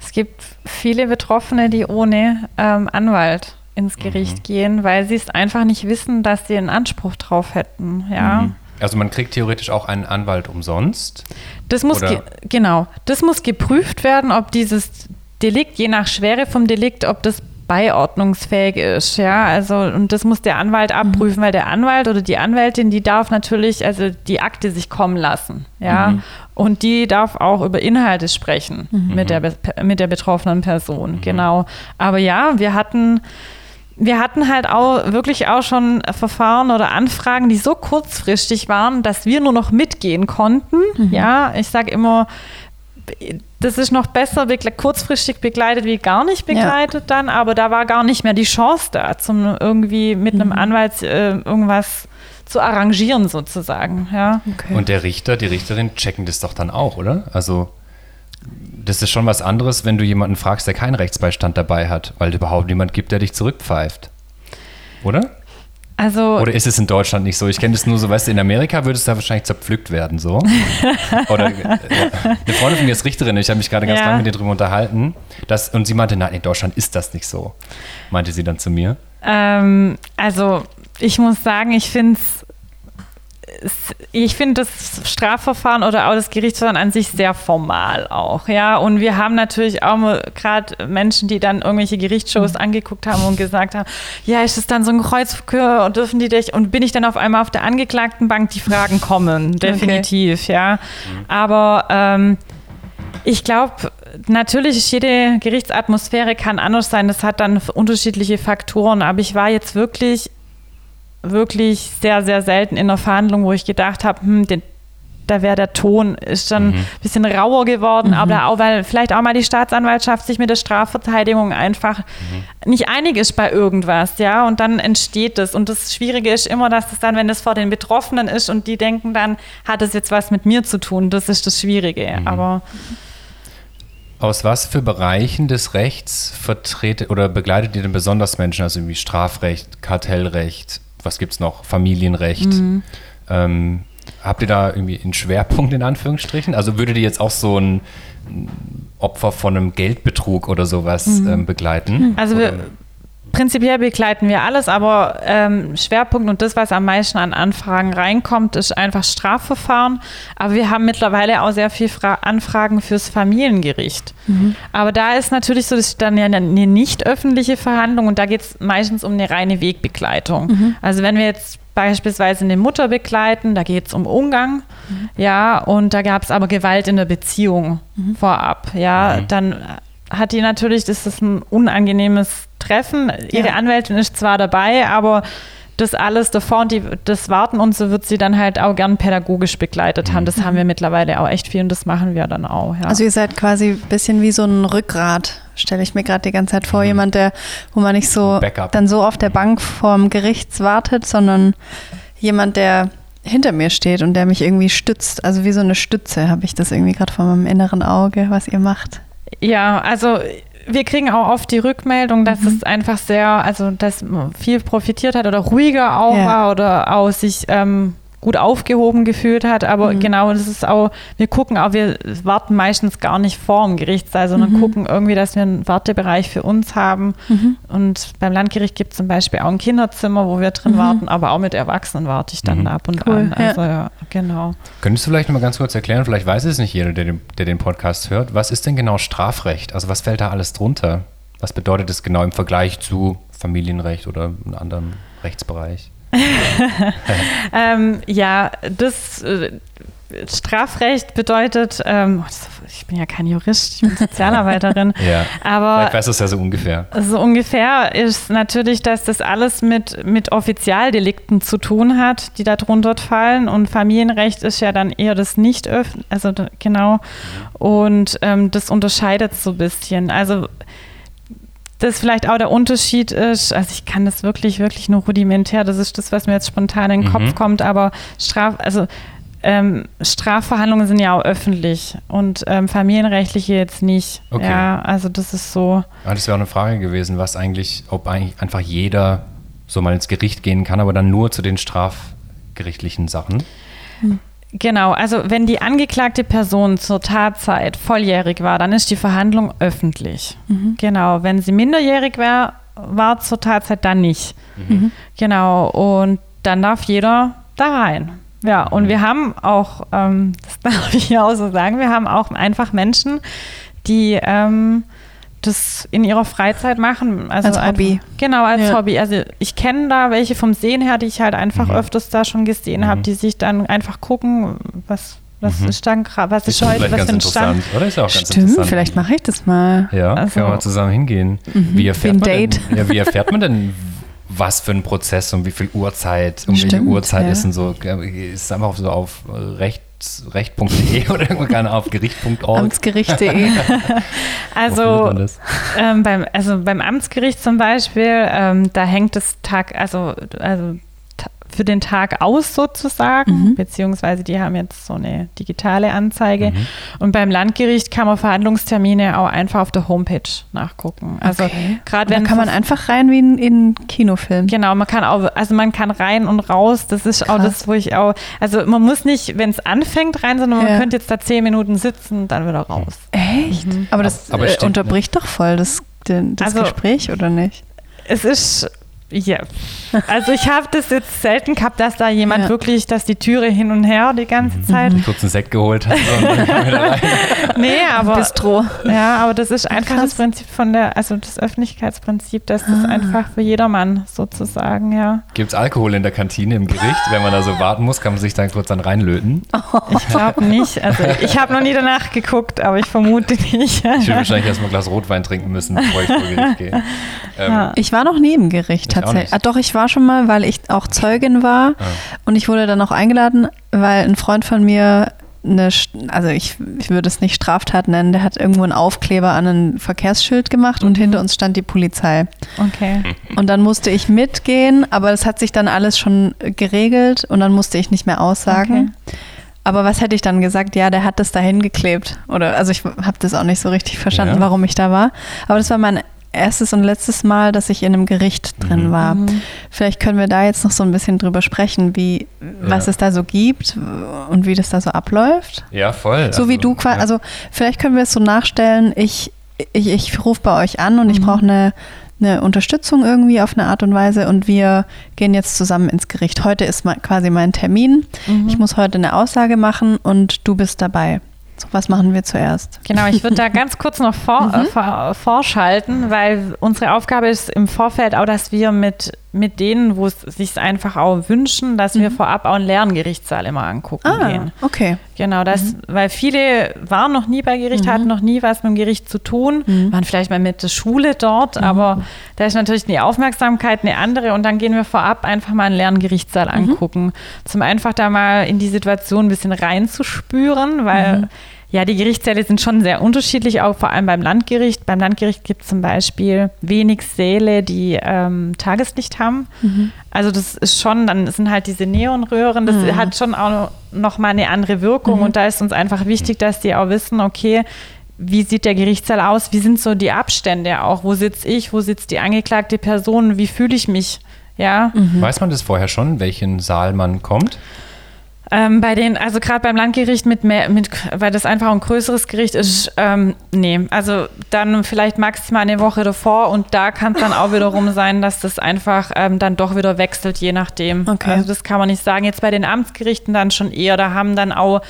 Es gibt viele Betroffene, die ohne ähm, Anwalt ins Gericht mhm. gehen, weil sie es einfach nicht wissen, dass sie einen Anspruch drauf hätten. Ja. Mhm. Also man kriegt theoretisch auch einen Anwalt umsonst. Das muss genau, das muss geprüft werden, ob dieses Delikt, je nach Schwere vom Delikt, ob das beiordnungsfähig ist, ja, also und das muss der Anwalt mhm. abprüfen, mhm. weil der Anwalt oder die Anwältin, die darf natürlich also die Akte sich kommen lassen, ja, mhm. und die darf auch über Inhalte sprechen mhm. mit der mit der betroffenen Person, mhm. genau. Aber ja, wir hatten wir hatten halt auch wirklich auch schon Verfahren oder Anfragen, die so kurzfristig waren, dass wir nur noch mitgehen konnten. Mhm. Ja, ich sage immer, das ist noch besser begle kurzfristig begleitet wie gar nicht begleitet ja. dann, aber da war gar nicht mehr die Chance da, zum irgendwie mit einem mhm. Anwalt äh, irgendwas zu arrangieren sozusagen. Ja. Okay. Und der Richter, die Richterin checken das doch dann auch, oder? Also das ist schon was anderes, wenn du jemanden fragst, der keinen Rechtsbeistand dabei hat, weil es überhaupt niemand gibt, der dich zurückpfeift. Oder? Also, Oder ist es in Deutschland nicht so? Ich kenne das nur so, weißt du, in Amerika würde es da wahrscheinlich zerpflückt werden, so. Oder äh, eine Freundin von mir ist Richterin, ich habe mich gerade ganz ja. lange mit ihr drüber unterhalten. Dass, und sie meinte, nein, in Deutschland ist das nicht so, meinte sie dann zu mir. Ähm, also, ich muss sagen, ich finde es ich finde das Strafverfahren oder auch das Gerichtsverfahren an sich sehr formal auch, ja. Und wir haben natürlich auch gerade Menschen, die dann irgendwelche Gerichtsshows mhm. angeguckt haben und gesagt haben, ja, ist es dann so ein Kreuzverkehr und dürfen die dich und bin ich dann auf einmal auf der Angeklagtenbank? Die Fragen kommen, definitiv, okay. ja. Mhm. Aber ähm, ich glaube, natürlich ist jede Gerichtsatmosphäre kann anders sein. Das hat dann unterschiedliche Faktoren. Aber ich war jetzt wirklich wirklich sehr, sehr selten in einer Verhandlung, wo ich gedacht habe, hm, den, da wäre der Ton ist schon mhm. ein bisschen rauer geworden, mhm. aber auch, weil vielleicht auch mal die Staatsanwaltschaft sich mit der Strafverteidigung einfach mhm. nicht einig ist bei irgendwas, ja, und dann entsteht das. Und das Schwierige ist immer, dass es dann, wenn das vor den Betroffenen ist und die denken dann, hat es jetzt was mit mir zu tun, das ist das Schwierige. Mhm. Aber aus was für Bereichen des Rechts vertretet oder begleitet ihr denn besonders Menschen, also wie Strafrecht, Kartellrecht, was gibt es noch? Familienrecht. Mhm. Ähm, habt ihr da irgendwie einen Schwerpunkt in Anführungsstrichen? Also würdet ihr jetzt auch so ein Opfer von einem Geldbetrug oder sowas mhm. ähm, begleiten? Also wir, Prinzipiell begleiten wir alles, aber ähm, Schwerpunkt und das, was am meisten an Anfragen reinkommt, ist einfach Strafverfahren. Aber wir haben mittlerweile auch sehr viele Fra Anfragen fürs Familiengericht. Mhm. Aber da ist natürlich so, das ist dann ja eine nicht öffentliche Verhandlung und da geht es meistens um eine reine Wegbegleitung. Mhm. Also wenn wir jetzt beispielsweise eine Mutter begleiten, da geht es um Umgang, mhm. ja, und da gab es aber Gewalt in der Beziehung mhm. vorab, ja, mhm. dann hat die natürlich, das ist ein unangenehmes Treffen. Ihre ja. Anwältin ist zwar dabei, aber das alles davor und die, das Warten und so wird sie dann halt auch gern pädagogisch begleitet haben. Das mhm. haben wir mittlerweile auch echt viel und das machen wir dann auch. Ja. Also ihr seid quasi ein bisschen wie so ein Rückgrat, stelle ich mir gerade die ganze Zeit vor. Mhm. Jemand, der, wo man nicht so Backup. dann so auf der Bank vorm Gericht wartet, sondern jemand, der hinter mir steht und der mich irgendwie stützt. Also wie so eine Stütze habe ich das irgendwie gerade vor meinem inneren Auge, was ihr macht. Ja, also wir kriegen auch oft die Rückmeldung, dass mhm. es einfach sehr, also dass viel profitiert hat oder ruhiger auch ja. war oder auch sich ähm, gut aufgehoben gefühlt hat. Aber mhm. genau, das ist auch, wir gucken auch, wir warten meistens gar nicht vor dem Gerichtssaal, sondern mhm. gucken irgendwie, dass wir einen Wartebereich für uns haben. Mhm. Und beim Landgericht gibt es zum Beispiel auch ein Kinderzimmer, wo wir drin mhm. warten, aber auch mit Erwachsenen warte ich dann mhm. ab und cool. an. Also ja. ja, genau. Könntest du vielleicht noch mal ganz kurz erklären, vielleicht weiß es nicht jeder, der den, der den Podcast hört, was ist denn genau Strafrecht? Also was fällt da alles drunter? Was bedeutet es genau im Vergleich zu Familienrecht oder einem anderen Rechtsbereich? ähm, ja, das äh, Strafrecht bedeutet, ähm, ich bin ja kein Jurist, ich bin Sozialarbeiterin, ja, aber weißt du es ja so ungefähr. So ungefähr ist natürlich, dass das alles mit, mit Offizialdelikten zu tun hat, die darunter fallen und Familienrecht ist ja dann eher das nicht öffentlich, also genau, und ähm, das unterscheidet so ein bisschen. Also das vielleicht auch der Unterschied ist, also ich kann das wirklich, wirklich nur rudimentär, das ist das, was mir jetzt spontan in den mhm. Kopf kommt, aber Straf, also ähm, Strafverhandlungen sind ja auch öffentlich und ähm, familienrechtliche jetzt nicht. Okay. Ja, also das ist so. Ja, das wäre auch eine Frage gewesen, was eigentlich, ob eigentlich einfach jeder so mal ins Gericht gehen kann, aber dann nur zu den strafgerichtlichen Sachen. Hm. Genau, also wenn die angeklagte Person zur Tatzeit volljährig war, dann ist die Verhandlung öffentlich. Mhm. Genau, wenn sie minderjährig war, war zur Tatzeit dann nicht. Mhm. Genau, und dann darf jeder da rein. Ja, und mhm. wir haben auch, ähm, das darf ich ja auch so sagen, wir haben auch einfach Menschen, die ähm, das in ihrer Freizeit machen. Also als Hobby. Einfach, genau, als ja. Hobby. Also ich kenne da welche vom Sehen her, die ich halt einfach mhm. öfters da schon gesehen mhm. habe, die sich dann einfach gucken, was, was mhm. ist dann was ist, ist heute, was ganz Stand. Oder ist auch ganz Stimmt, vielleicht mache ich das mal. Ja, also, können wir mal zusammen hingehen. Mhm. Wie, erfährt man Date. Denn, ja, wie erfährt man denn, was für ein Prozess, um wie viel Uhrzeit, um Stimmt, welche Uhrzeit ja. ist und so. Ist es einfach so auf Recht amtsrecht.de oder irgendwann auf gericht.org. Amtsgericht.de. also, ähm, beim, also beim Amtsgericht zum Beispiel, ähm, da hängt das Tag, also, also für den Tag aus sozusagen, mhm. beziehungsweise die haben jetzt so eine digitale Anzeige. Mhm. Und beim Landgericht kann man Verhandlungstermine auch einfach auf der Homepage nachgucken. Also okay. gerade wenn kann man einfach rein wie in, in Kinofilm. Genau, man kann auch, also man kann rein und raus. Das ist Krass. auch das, wo ich auch, also man muss nicht, wenn es anfängt rein, sondern ja. man könnte jetzt da zehn Minuten sitzen, dann wieder raus. Echt? Mhm. Aber das Aber äh, unterbricht doch voll das, das also, Gespräch oder nicht? Es ist ja, also ich habe das jetzt selten gehabt, dass da jemand ja. wirklich, dass die Türe hin und her die ganze mhm. Zeit. Mhm. Kurz einen Sekt geholt hat. nee, aber. Bistro. Ja, aber das ist einfach Krass. das Prinzip von der, also das Öffentlichkeitsprinzip, dass das ah. einfach für jedermann sozusagen, ja. Gibt es Alkohol in der Kantine im Gericht? Wenn man da so warten muss, kann man sich dann kurz dann reinlöten? Ich glaube nicht. Also ich habe noch nie danach geguckt, aber ich vermute nicht. ich würde wahrscheinlich erstmal ein Glas Rotwein trinken müssen, bevor ich vor Gericht gehe. Ähm, ja. Ich war noch im Gericht tatsächlich. Ah, doch, ich war schon mal, weil ich auch Zeugin war ah. und ich wurde dann auch eingeladen, weil ein Freund von mir eine, also ich, ich würde es nicht Straftat nennen, der hat irgendwo einen Aufkleber an ein Verkehrsschild gemacht und mhm. hinter uns stand die Polizei. Okay. Und dann musste ich mitgehen, aber es hat sich dann alles schon geregelt und dann musste ich nicht mehr aussagen. Okay. Aber was hätte ich dann gesagt? Ja, der hat das da hingeklebt. Oder also ich habe das auch nicht so richtig verstanden, ja. warum ich da war. Aber das war mein erstes und letztes Mal, dass ich in einem Gericht drin mhm. war. Mhm. Vielleicht können wir da jetzt noch so ein bisschen drüber sprechen, wie, ja. was es da so gibt und wie das da so abläuft. Ja, voll. So also, wie du quasi, ja. also vielleicht können wir es so nachstellen, ich, ich, ich rufe bei euch an und mhm. ich brauche eine, eine Unterstützung irgendwie auf eine Art und Weise und wir gehen jetzt zusammen ins Gericht. Heute ist quasi mein Termin. Mhm. Ich muss heute eine Aussage machen und du bist dabei. So, was machen wir zuerst? Genau, ich würde da ganz kurz noch vor, mhm. äh, vor, vorschalten, weil unsere Aufgabe ist im Vorfeld auch, dass wir mit, mit denen, wo es sich einfach auch wünschen, dass mhm. wir vorab auch einen Lerngerichtssaal immer angucken ah, gehen. Okay. Genau, das, mhm. weil viele waren noch nie bei Gericht, hatten mhm. noch nie was mit dem Gericht zu tun, mhm. waren vielleicht mal mit der Schule dort, mhm. aber da ist natürlich die Aufmerksamkeit eine andere und dann gehen wir vorab einfach mal einen Lerngerichtssaal angucken. Zum einfach da mal in die Situation ein bisschen reinzuspüren, weil ja, die Gerichtssäle sind schon sehr unterschiedlich, auch vor allem beim Landgericht. Beim Landgericht gibt es zum Beispiel wenig Säle, die ähm, Tageslicht haben. Mhm. Also das ist schon, dann sind halt diese Neonröhren, das mhm. hat schon auch noch mal eine andere Wirkung. Mhm. Und da ist uns einfach wichtig, dass die auch wissen, okay, wie sieht der Gerichtssaal aus? Wie sind so die Abstände auch? Wo sitze ich? Wo sitzt die angeklagte Person? Wie fühle ich mich? Ja. Mhm. Weiß man das vorher schon, welchen Saal man kommt? Ähm, bei den, also gerade beim Landgericht mit mehr, mit, weil das einfach ein größeres Gericht ist, ähm, nee. Also dann vielleicht maximal eine Woche davor und da kann es dann auch wiederum sein, dass das einfach ähm, dann doch wieder wechselt, je nachdem. Okay. Also das kann man nicht sagen. Jetzt bei den Amtsgerichten dann schon eher, da haben dann auch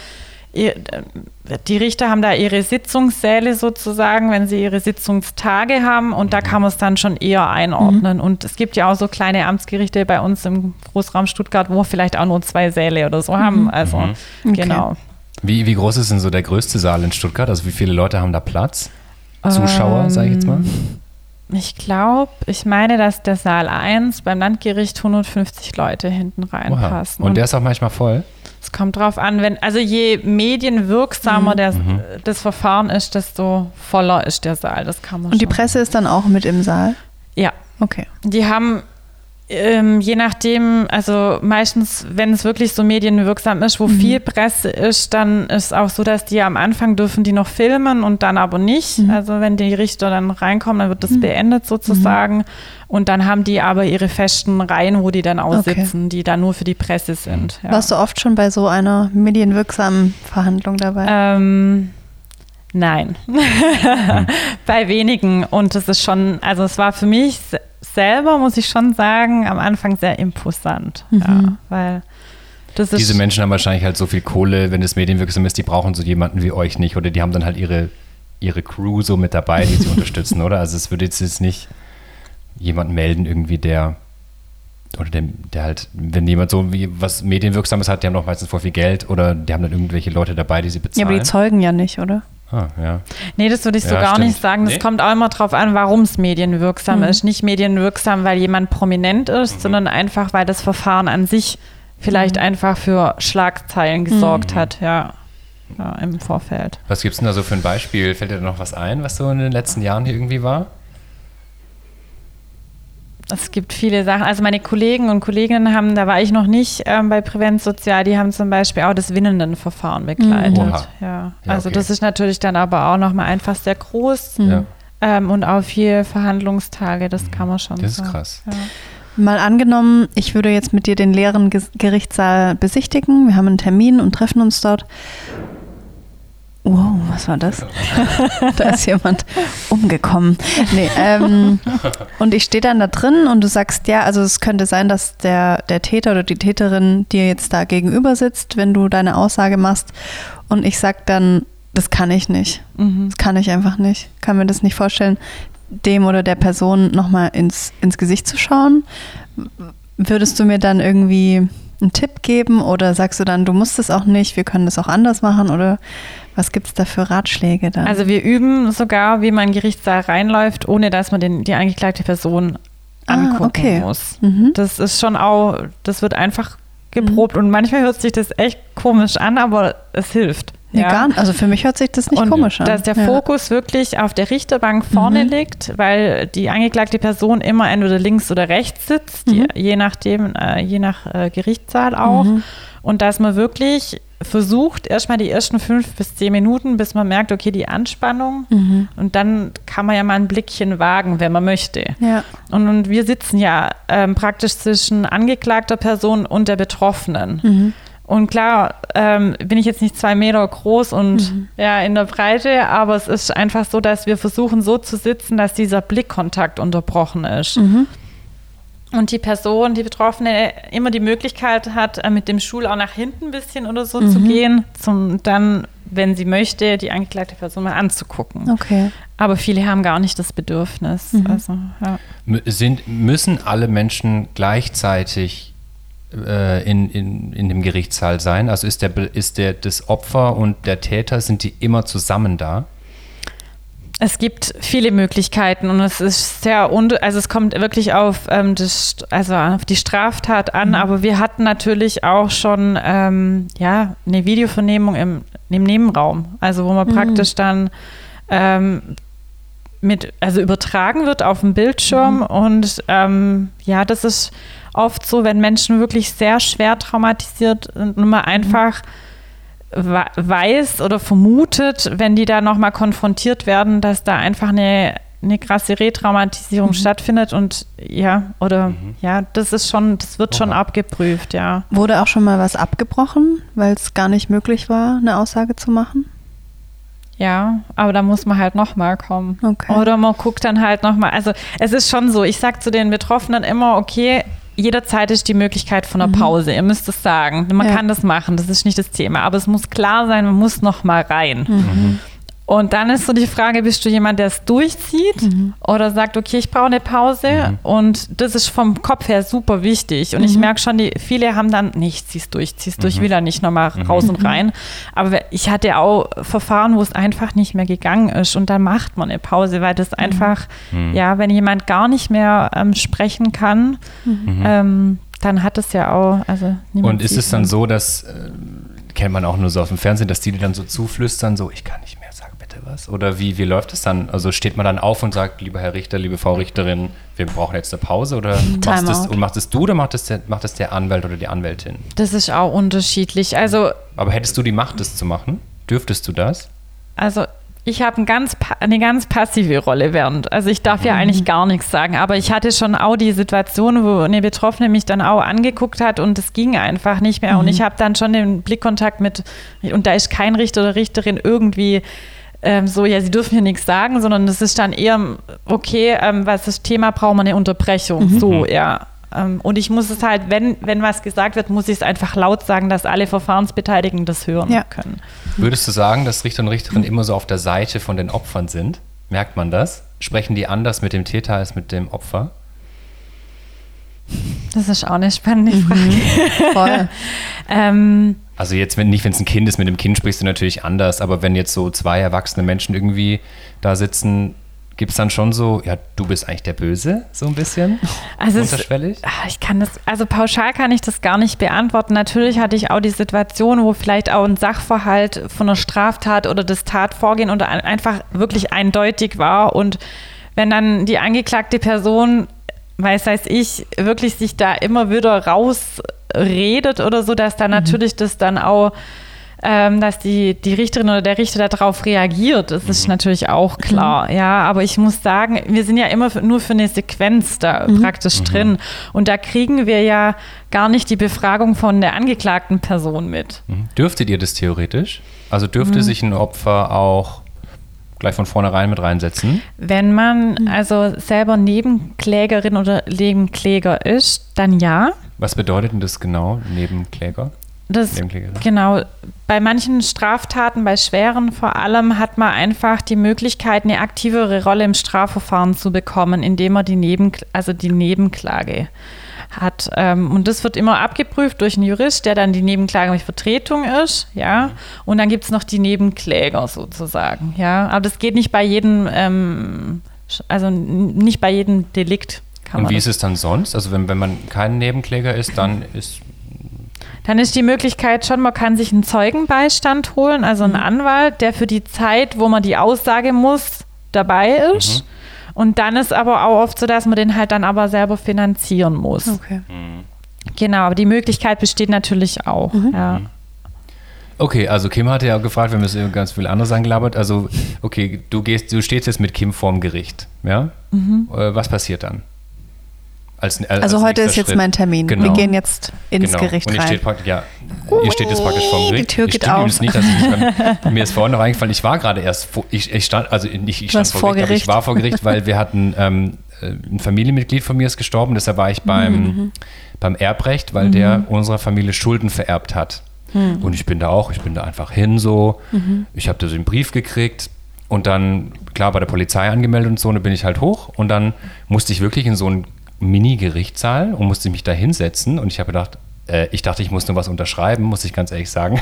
die Richter haben da ihre Sitzungssäle sozusagen, wenn sie ihre Sitzungstage haben und da mhm. kann man es dann schon eher einordnen. Mhm. Und es gibt ja auch so kleine Amtsgerichte bei uns im Großraum Stuttgart, wo wir vielleicht auch nur zwei Säle oder so haben. Mhm. Also mhm. okay. genau. Wie, wie groß ist denn so der größte Saal in Stuttgart? Also wie viele Leute haben da Platz? Zuschauer, ähm, sage ich jetzt mal. Ich glaube, ich meine, dass der Saal 1 beim Landgericht 150 Leute hinten reinpassen. Und der ist auch manchmal voll? Es kommt drauf an, wenn, also je medienwirksamer mhm. der, mhm. das Verfahren ist, desto voller ist der Saal. Das kann man Und die Presse ist dann auch mit im Saal? Ja. Okay. Die haben ähm, je nachdem, also meistens, wenn es wirklich so medienwirksam ist, wo mhm. viel Presse ist, dann ist es auch so, dass die am Anfang dürfen die noch filmen und dann aber nicht. Mhm. Also wenn die Richter dann reinkommen, dann wird das mhm. beendet sozusagen. Mhm. Und dann haben die aber ihre festen Reihen, wo die dann aussitzen, okay. die dann nur für die Presse sind. Ja. Warst du oft schon bei so einer medienwirksamen Verhandlung dabei? Ähm, Nein, bei wenigen. Und es ist schon, also es war für mich selber, muss ich schon sagen, am Anfang sehr imposant. Mhm. Ja, weil Diese Menschen haben wahrscheinlich halt so viel Kohle, wenn es medienwirksam ist, die brauchen so jemanden wie euch nicht. Oder die haben dann halt ihre, ihre Crew so mit dabei, die sie unterstützen, oder? Also es würde jetzt nicht jemand melden, irgendwie, der oder der, der halt, wenn jemand so wie was Medienwirksames hat, die haben doch meistens voll viel Geld oder die haben dann irgendwelche Leute dabei, die sie bezahlen. Ja, aber die zeugen ja nicht, oder? Ah, ja. Nee, das würde ich so ja, gar stimmt. nicht sagen. Das nee? kommt auch immer darauf an, warum es medienwirksam mhm. ist. Nicht medienwirksam, weil jemand prominent ist, mhm. sondern einfach, weil das Verfahren an sich vielleicht einfach für Schlagzeilen gesorgt hat, ja. ja. im Vorfeld. Was gibt es denn da so für ein Beispiel? Fällt dir da noch was ein, was so in den letzten Jahren hier irgendwie war? Es gibt viele Sachen. Also meine Kollegen und Kolleginnen haben, da war ich noch nicht ähm, bei Prävenz Sozial, die haben zum Beispiel auch das Winnenden-Verfahren begleitet. Mhm. Ja. ja. Also okay. das ist natürlich dann aber auch nochmal einfach sehr groß mhm. ähm, und auch viel Verhandlungstage, das kann man schon Das ist krass. Ja. Mal angenommen, ich würde jetzt mit dir den leeren Gerichtssaal besichtigen. Wir haben einen Termin und treffen uns dort. Wow, was war das? da ist jemand umgekommen. Nee, ähm, und ich stehe dann da drin und du sagst, ja, also es könnte sein, dass der, der Täter oder die Täterin dir jetzt da gegenüber sitzt, wenn du deine Aussage machst. Und ich sag dann, das kann ich nicht. Mhm. Das kann ich einfach nicht. Kann mir das nicht vorstellen, dem oder der Person nochmal ins, ins Gesicht zu schauen. Würdest du mir dann irgendwie einen Tipp geben oder sagst du dann, du musst es auch nicht, wir können das auch anders machen oder was gibt es da für Ratschläge dann? Also wir üben sogar, wie man in Gerichtssaal reinläuft, ohne dass man den, die angeklagte Person ah, angucken okay. muss. Mhm. Das ist schon auch, das wird einfach geprobt mhm. und manchmal hört sich das echt komisch an, aber es hilft. Nee, ja. gar nicht. Also für mich hört sich das nicht und komisch an. Dass der ja. Fokus wirklich auf der Richterbank vorne mhm. liegt, weil die angeklagte Person immer entweder links oder rechts sitzt, mhm. je nachdem, äh, je nach äh, Gerichtssaal auch. Mhm. Und dass man wirklich versucht erstmal die ersten fünf bis zehn Minuten, bis man merkt, okay, die Anspannung. Mhm. Und dann kann man ja mal ein Blickchen wagen, wenn man möchte. Ja. Und, und wir sitzen ja ähm, praktisch zwischen angeklagter Person und der Betroffenen. Mhm. Und klar, ähm, bin ich jetzt nicht zwei Meter groß und mhm. ja in der Breite, aber es ist einfach so, dass wir versuchen so zu sitzen, dass dieser Blickkontakt unterbrochen ist. Und die Person, die Betroffene, immer die Möglichkeit hat, äh, mit dem Stuhl auch nach hinten ein bisschen oder so mhm. zu gehen, zum dann, wenn sie möchte, die angeklagte Person mal anzugucken. Okay. Aber viele haben gar nicht das Bedürfnis. Mhm. Also, ja. Sind, müssen alle Menschen gleichzeitig äh, in, in, in dem Gerichtssaal sein? Also ist, der, ist der, das Opfer und der Täter, sind die immer zusammen da? Es gibt viele Möglichkeiten und es ist sehr, also es kommt wirklich auf, ähm, das, also auf die Straftat an, mhm. aber wir hatten natürlich auch schon ähm, ja, eine Videovernehmung im, im Nebenraum, also wo man mhm. praktisch dann ähm, mit, also übertragen wird auf dem Bildschirm mhm. und ähm, ja, das ist oft so, wenn Menschen wirklich sehr schwer traumatisiert sind und man einfach weiß oder vermutet, wenn die da nochmal konfrontiert werden, dass da einfach eine, eine krasse Retraumatisierung mhm. stattfindet und ja, oder mhm. ja, das ist schon, das wird schon abgeprüft, ja. Wurde auch schon mal was abgebrochen, weil es gar nicht möglich war, eine Aussage zu machen? Ja, aber da muss man halt nochmal kommen. Okay. Oder man guckt dann halt nochmal. Also es ist schon so, ich sage zu den Betroffenen immer, okay, jederzeit ist die Möglichkeit von einer mhm. Pause. Ihr müsst es sagen. Man ja. kann das machen, das ist nicht das Thema. Aber es muss klar sein, man muss noch mal rein. Mhm. Und dann ist so die Frage, bist du jemand, der es durchzieht mhm. oder sagt, okay, ich brauche eine Pause mhm. und das ist vom Kopf her super wichtig. Und mhm. ich merke schon, die, viele haben dann, nee, ich zieh's durch, zieh's durch, mhm. will er nicht nochmal mhm. raus und mhm. rein. Aber ich hatte auch Verfahren, wo es einfach nicht mehr gegangen ist und dann macht man eine Pause, weil das einfach, ja, wenn jemand gar nicht mehr ähm, sprechen kann, ähm, dann hat es ja auch, also Und ist es dann so, dass, äh, kennt man auch nur so aus dem Fernsehen, dass die dir dann so zuflüstern, so, ich kann nicht mehr was? Oder wie, wie läuft es dann? Also steht man dann auf und sagt, lieber Herr Richter, liebe Frau Richterin, wir brauchen jetzt eine Pause? Oder machst das, und macht es du oder macht es, der, macht es der Anwalt oder die Anwältin? Das ist auch unterschiedlich. Also, Aber hättest du die Macht, das zu machen? Dürftest du das? Also ich habe ein ganz, eine ganz passive Rolle während. Also ich darf ja mhm. eigentlich gar nichts sagen, aber ich hatte schon auch die Situation, wo eine Betroffene mich dann auch angeguckt hat und es ging einfach nicht mehr. Mhm. Und ich habe dann schon den Blickkontakt mit, und da ist kein Richter oder Richterin irgendwie ähm, so, ja, sie dürfen hier nichts sagen, sondern es ist dann eher, okay, ähm, was das Thema braucht man eine Unterbrechung. Mhm. So, ja. Ähm, und ich muss es halt, wenn, wenn was gesagt wird, muss ich es einfach laut sagen, dass alle Verfahrensbeteiligten das hören ja. können. Würdest du sagen, dass Richter und Richterinnen immer so auf der Seite von den Opfern sind? Merkt man das? Sprechen die anders mit dem Täter als mit dem Opfer? Das ist auch eine spannende mhm. Frage. Mhm, voll. ähm, also jetzt, wenn nicht, wenn es ein Kind ist, mit dem Kind sprichst du natürlich anders, aber wenn jetzt so zwei erwachsene Menschen irgendwie da sitzen, gibt es dann schon so, ja, du bist eigentlich der Böse, so ein bisschen? Also es- Unterschwellig? Ah, Ich kann das, also pauschal kann ich das gar nicht beantworten. Natürlich hatte ich auch die Situation, wo vielleicht auch ein Sachverhalt von einer Straftat oder das Tatvorgehen oder ein- einfach wirklich eindeutig war. Und wenn dann die angeklagte Person, weiß weiß ich, wirklich sich da immer wieder rausredet oder so, dass dann natürlich das dann auch ähm, dass die, die Richterin oder der Richter darauf reagiert. Das ist natürlich auch klar. Ja, aber ich muss sagen, wir sind ja immer nur für eine Sequenz da praktisch drin. Und da kriegen wir ja gar nicht die Befragung von der angeklagten Person mit. Mhm. Dürftet ihr das theoretisch? Also dürfte sich ein Opfer auch gleich von vornherein mit reinsetzen? Wenn man also selber Nebenklägerin oder Nebenkläger ist, dann ja. Was bedeutet denn das genau, Nebenkläger? Das, genau. Bei manchen Straftaten, bei schweren vor allem, hat man einfach die Möglichkeit, eine aktivere Rolle im Strafverfahren zu bekommen, indem man die, Neben, also die Nebenklage hat. Ähm, Und das wird immer abgeprüft durch einen Jurist, der dann die Nebenklage mit Vertretung ist, ja. Und dann gibt es noch die Nebenkläger sozusagen, ja. Aber das geht nicht bei jedem, ähm, also nicht bei jedem Delikt. Kann Und wie das ist es dann sonst? Also wenn, wenn man kein Nebenkläger ist, dann ist Dann ist die Möglichkeit schon, man kann sich einen Zeugenbeistand holen, also einen Anwalt, der für die Zeit, wo man die Aussage muss, dabei ist. Und dann ist aber auch oft so, dass man den halt dann aber selber finanzieren muss. Okay. Genau, aber die Möglichkeit besteht natürlich auch. Ja. Okay, also Kim hatte ja gefragt, wir jetzt ganz viel anderes angelabert. Also, okay, du gehst, du stehst jetzt mit Kim vorm Gericht, ja? Äh, Was passiert dann? Als, äh, Also als heute ist jetzt Schritt. mein Termin. Genau. Wir gehen jetzt ins genau. Gericht Und ihr rein. steht praktisch, ja, ihr steht jetzt praktisch vorm Die Gericht. Tür ich geht auf. nicht, dass ich, mir ist vorhin noch eingefallen, ich war gerade erst, vor, ich, ich stand, also nicht ich stand vor vor Gericht, aber ich Gericht. war vor Gericht, weil wir hatten, ähm, äh, ein Familienmitglied von mir ist gestorben, deshalb war ich beim, Mhm, beim Erbrecht, weil der unserer Familie Schulden vererbt hat. Mhm. Und ich bin da auch, ich bin da einfach hin so. Ich habe da so einen Brief gekriegt und dann, klar, bei der Polizei angemeldet und so, und dann bin ich halt hoch und dann musste ich wirklich in so einen Mini-Gerichtssaal und musste mich da hinsetzen und ich habe gedacht, äh, ich dachte, ich muss nur was unterschreiben, muss ich ganz ehrlich sagen.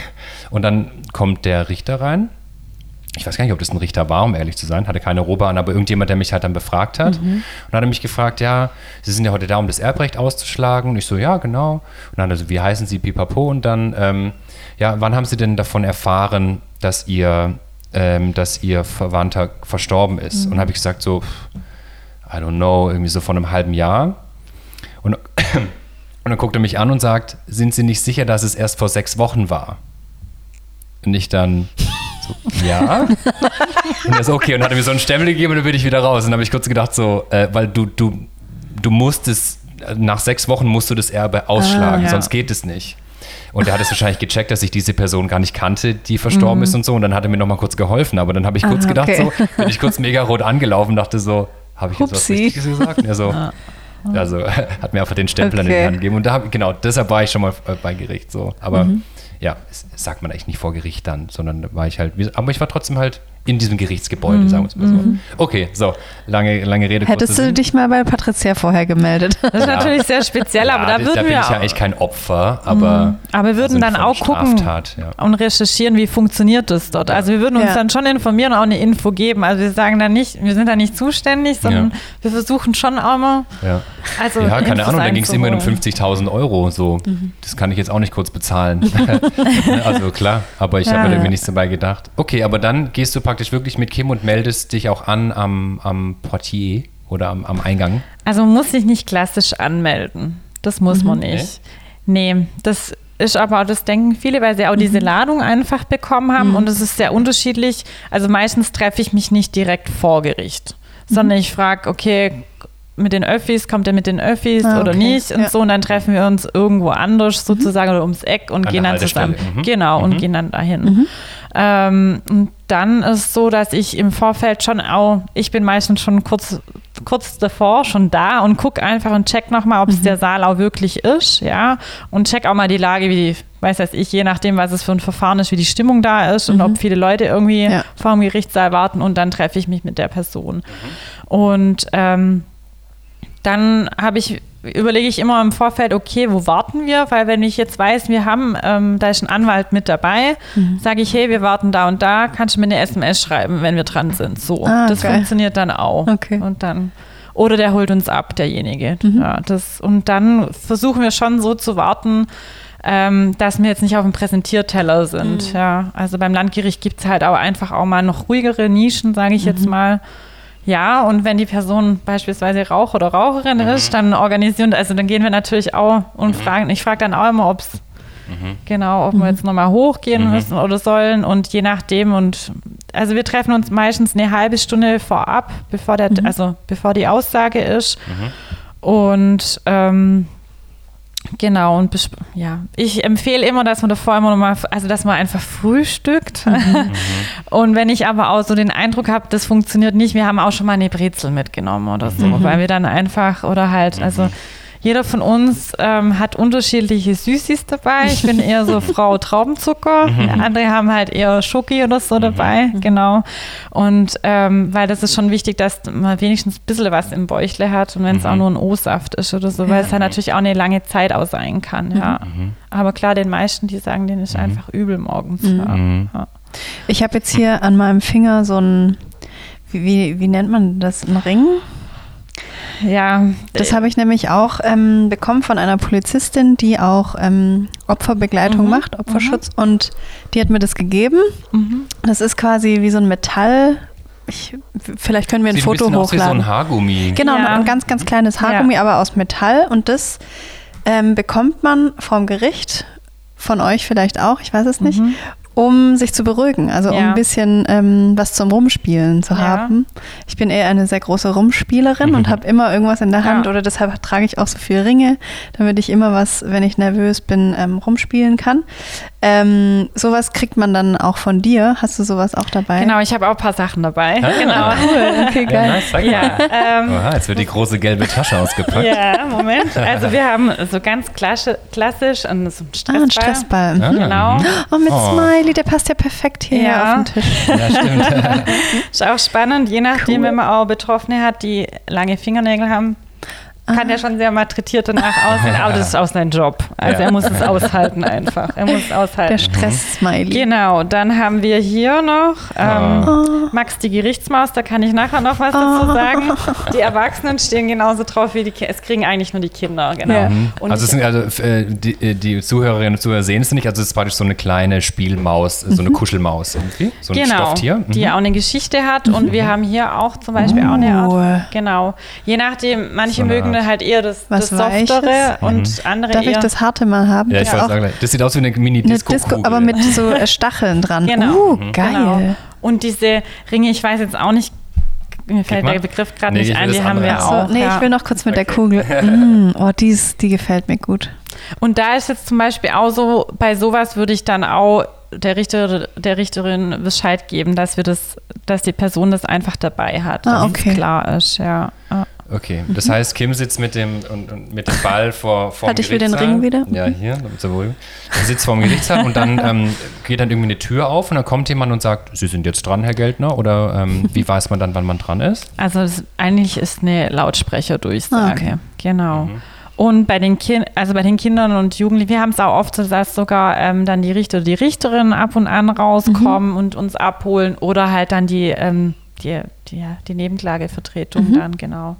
Und dann kommt der Richter rein. Ich weiß gar nicht, ob das ein Richter war, um ehrlich zu sein, hatte keine Robe an, aber irgendjemand, der mich halt dann befragt hat. Und dann hat er mich gefragt, ja, Sie sind ja heute da, um das Erbrecht auszuschlagen. Und ich so, ja, genau. Und dann hat er so, wie heißen Sie, pipapo? Und dann, ähm, ja, wann haben Sie denn davon erfahren, dass Ihr, ähm, dass Ihr Verwandter verstorben ist? Und habe ich gesagt, so, pff, I don't know, irgendwie so vor einem halben Jahr. Und, und dann guckt er mich an und sagt, sind Sie nicht sicher, dass es erst vor sechs Wochen war? Und ich dann, so, ja. Und er so, okay, und hat er mir so einen Stempel gegeben und dann bin ich wieder raus. Und dann habe ich kurz gedacht, so, äh, weil du, du, du musstest, nach sechs Wochen musst du das Erbe ausschlagen, Ah, ja. sonst geht es nicht. Und er hat es wahrscheinlich gecheckt, dass ich diese Person gar nicht kannte, die verstorben ist und so. Und dann hat er mir nochmal kurz geholfen. Aber dann habe ich kurz Ah, gedacht, okay. so, bin ich kurz mega rot angelaufen und dachte so, habe ich jetzt was. Richtiges gesagt? Er so, also hat mir einfach den Stempel an Okay. die Hand gegeben. Und da hab, genau, deshalb war ich schon mal äh, bei Gericht so. Aber ja, das sagt man eigentlich nicht vor Gericht dann, sondern da war ich halt, aber ich war trotzdem halt in diesem Gerichtsgebäude, sagen wir es mal so. Okay, so, lange, lange Rede, Hättest du Sinn. dich mal bei Patricia vorher gemeldet? Das ist natürlich sehr speziell, aber da das- würden da bin wir ich ja eigentlich kein Opfer, aber aber wir würden also dann auch gucken Straftat, ja. und recherchieren, wie funktioniert das dort. Also wir würden uns Ja. dann schon informieren und auch eine Info geben. Also wir sagen dann nicht, wir sind da nicht zuständig, sondern Ja. wir versuchen schon auch mal. Ja, Also ja keine Infos Ahnung, da ging es immer um einzuholen. 50.000 Euro. So, Mhm. das kann ich jetzt auch nicht kurz bezahlen. also klar, aber ich habe Ja. mir irgendwie nichts dabei gedacht. Okay, aber dann gehst du praktisch wirklich mit Kim und meldest dich auch an am, am Portier oder am, am Eingang. Also man muss sich nicht klassisch anmelden. Das muss man nicht. Nee, das ist aber, das denken viele, weil sie auch diese Ladung einfach bekommen haben und es ist sehr unterschiedlich. Also meistens treffe ich mich nicht direkt vor Gericht, sondern ich frage, okay, mit den Öffis, kommt er mit den Öffis Ah, oder okay. nicht und Ja. so und dann treffen wir uns irgendwo anders sozusagen oder ums Eck und An gehen dann zusammen. Mhm. Genau, und gehen dann dahin. Ähm, und dann ist es so, dass ich im Vorfeld schon auch, ich bin meistens schon kurz, kurz davor, schon da und gucke einfach und check nochmal, ob es der Saal auch wirklich ist, ja. Und check auch mal die Lage, wie die, weiß weiß ich, je nachdem, was es für ein Verfahren ist, wie die Stimmung da ist und ob viele Leute irgendwie Ja. vor dem Gerichtssaal warten und dann treffe ich mich mit der Person. Und ähm, dann habe ich überlege ich immer im Vorfeld, okay, wo warten wir? Weil wenn ich jetzt weiß, wir haben, ähm, da ist ein Anwalt mit dabei, mhm. sage ich, hey, wir warten da und da, kannst du mir eine SMS schreiben, wenn wir dran sind. So, ah, das geil. funktioniert dann auch. Okay. Und dann oder der holt uns ab, derjenige. Mhm. Ja, das, und dann versuchen wir schon so zu warten, ähm, dass wir jetzt nicht auf dem Präsentierteller sind. Mhm. Ja, also beim Landgericht gibt es halt auch einfach auch mal noch ruhigere Nischen, sage ich mhm. jetzt mal. Ja, und wenn die Person beispielsweise Raucher oder Raucherin mhm. ist, dann organisieren, also dann gehen wir natürlich auch und mhm. fragen, ich frage dann auch immer, ob es mhm. genau, ob wir jetzt nochmal hochgehen mhm. müssen oder sollen und je nachdem und also wir treffen uns meistens eine halbe Stunde vorab, bevor der, mhm. also bevor die Aussage ist. Und ähm, Genau, und ja, ich empfehle immer, dass man davor immer nochmal, also dass man einfach frühstückt. Mhm. und wenn ich aber auch so den Eindruck habe, das funktioniert nicht, wir haben auch schon mal eine Brezel mitgenommen oder so, mhm. weil wir dann einfach oder halt, also mhm. Jeder von uns ähm, hat unterschiedliche Süßis dabei. Ich bin eher so Frau Traubenzucker. Mhm. Andere haben halt eher Schoki oder so dabei. Mhm. Genau. Und ähm, weil das ist schon wichtig, dass man wenigstens ein bisschen was im Bäuchle hat und wenn es mhm. auch nur ein O-Saft ist oder so, weil es halt natürlich auch eine lange Zeit aus sein kann. Ja. Mhm. Aber klar, den meisten, die sagen, denen ist mhm. einfach übel morgens. Mhm. Ja. Ich habe jetzt hier an meinem Finger so ein, wie, wie, wie nennt man das, ein Ring? Ja. Das habe ich nämlich auch ähm, bekommen von einer Polizistin, die auch ähm, Opferbegleitung mhm. macht, Opferschutz. Mhm. Und die hat mir das gegeben. Mhm. Das ist quasi wie so ein Metall. Ich, vielleicht können wir ein Sieht Foto ein hochladen. Aus wie so ein Haargummi. Genau, ja. ein ganz, ganz kleines Haargummi, ja. aber aus Metall. Und das ähm, bekommt man vom Gericht, von euch vielleicht auch, ich weiß es nicht. Mhm um sich zu beruhigen, also ja. um ein bisschen ähm, was zum Rumspielen zu ja. haben. Ich bin eher eine sehr große Rumspielerin mhm. und habe immer irgendwas in der Hand ja. oder deshalb trage ich auch so viele Ringe, damit ich immer was, wenn ich nervös bin, ähm, rumspielen kann. Ähm, sowas kriegt man dann auch von dir. Hast du sowas auch dabei? Genau, ich habe auch ein paar Sachen dabei. Ah, genau. Cool. Okay, geil. Ja, nice, ja, ähm, Oha, jetzt wird die große gelbe Tasche ausgepackt. Ja, Moment. Also wir haben so ganz klassisch, klassisch so einen Stressball. Ah, ein Stressball. Ah, genau. Oh, mit oh. Smiley, der passt ja perfekt hier ja. auf den Tisch. Ja, stimmt. Ist auch spannend, je nachdem, cool. wenn man auch Betroffene hat, die lange Fingernägel haben, kann ja schon sehr malträtiert danach aussehen, aber das ist auch sein Job. Also ja. er muss es aushalten einfach. Er muss es aushalten. Der Stress-Smiley. Genau, dann haben wir hier noch ähm, oh. Max die Gerichtsmaus, da kann ich nachher noch was dazu sagen. Die Erwachsenen stehen genauso drauf wie die Kinder. Es kriegen eigentlich nur die Kinder, genau. Ja. Mhm. also, sind, also äh, die, äh, die, Zuhörerinnen und Zuhörer sehen es nicht, also es ist praktisch so eine kleine Spielmaus, so eine mhm. Kuschelmaus irgendwie, so ein genau, Stofftier. Mhm. Die auch eine Geschichte hat und mhm. wir haben hier auch zum Beispiel oh. auch eine Art, genau. Je nachdem, manche so mögen andere halt eher das, Was das Softere und mhm. andere Darf eher... ich das Harte mal haben? Ja, ich wollte sagen, das sieht aus wie eine Mini-Disco. Disco, aber mit so äh, Stacheln dran. Genau. Uh, genau. geil. Genau. Und diese Ringe, ich weiß jetzt auch nicht, mir fällt der Begriff gerade nee, nicht ein, die haben wir auch. So, nee, ja. ich will noch kurz mit okay. der Kugel. Mm, oh, die, ist, die gefällt mir gut. Und da ist jetzt zum Beispiel auch so, bei sowas würde ich dann auch der Richter, der Richterin Bescheid geben, dass wir das, dass die Person das einfach dabei hat, ah, dass okay. es klar ist, ja. Okay, das mhm. heißt, Kim sitzt mit dem, und, und mit dem Ball vor, vor Hatte ich den Ring wieder? Ja, hier, sowohl. Er sitzt vor dem Gerichtssaal und dann ähm, geht dann irgendwie eine Tür auf und dann kommt jemand und sagt, Sie sind jetzt dran, Herr Geldner? Oder ähm, wie weiß man dann, wann man dran ist? Also das, eigentlich ist eine Lautsprecherdurchsage, ah, okay. genau. Mhm. Und bei den, kind, also bei den Kindern und Jugendlichen, wir haben es auch oft so, dass sogar ähm, dann die Richter oder die Richterin ab und an rauskommen mhm. und uns abholen oder halt dann die, ähm, die, die, die Nebenklagevertretung mhm. dann, genau.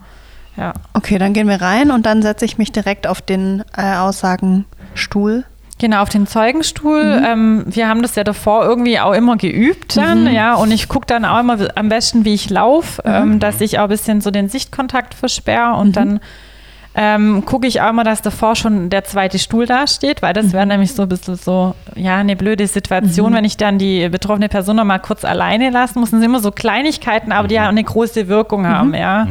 Ja. Okay, dann gehen wir rein und dann setze ich mich direkt auf den äh, Aussagenstuhl. Genau, auf den Zeugenstuhl. Mhm. Ähm, wir haben das ja davor irgendwie auch immer geübt dann, mhm. ja, und ich gucke dann auch immer am besten, wie ich laufe, mhm. ähm, dass ich auch ein bisschen so den Sichtkontakt versperre und mhm. dann ähm, gucke ich auch immer, dass davor schon der zweite Stuhl dasteht, weil das wäre mhm. nämlich so ein bisschen so, ja, eine blöde Situation, mhm. wenn ich dann die betroffene Person noch mal kurz alleine lassen muss. Das sind immer so Kleinigkeiten, aber die ja eine große Wirkung haben, ja.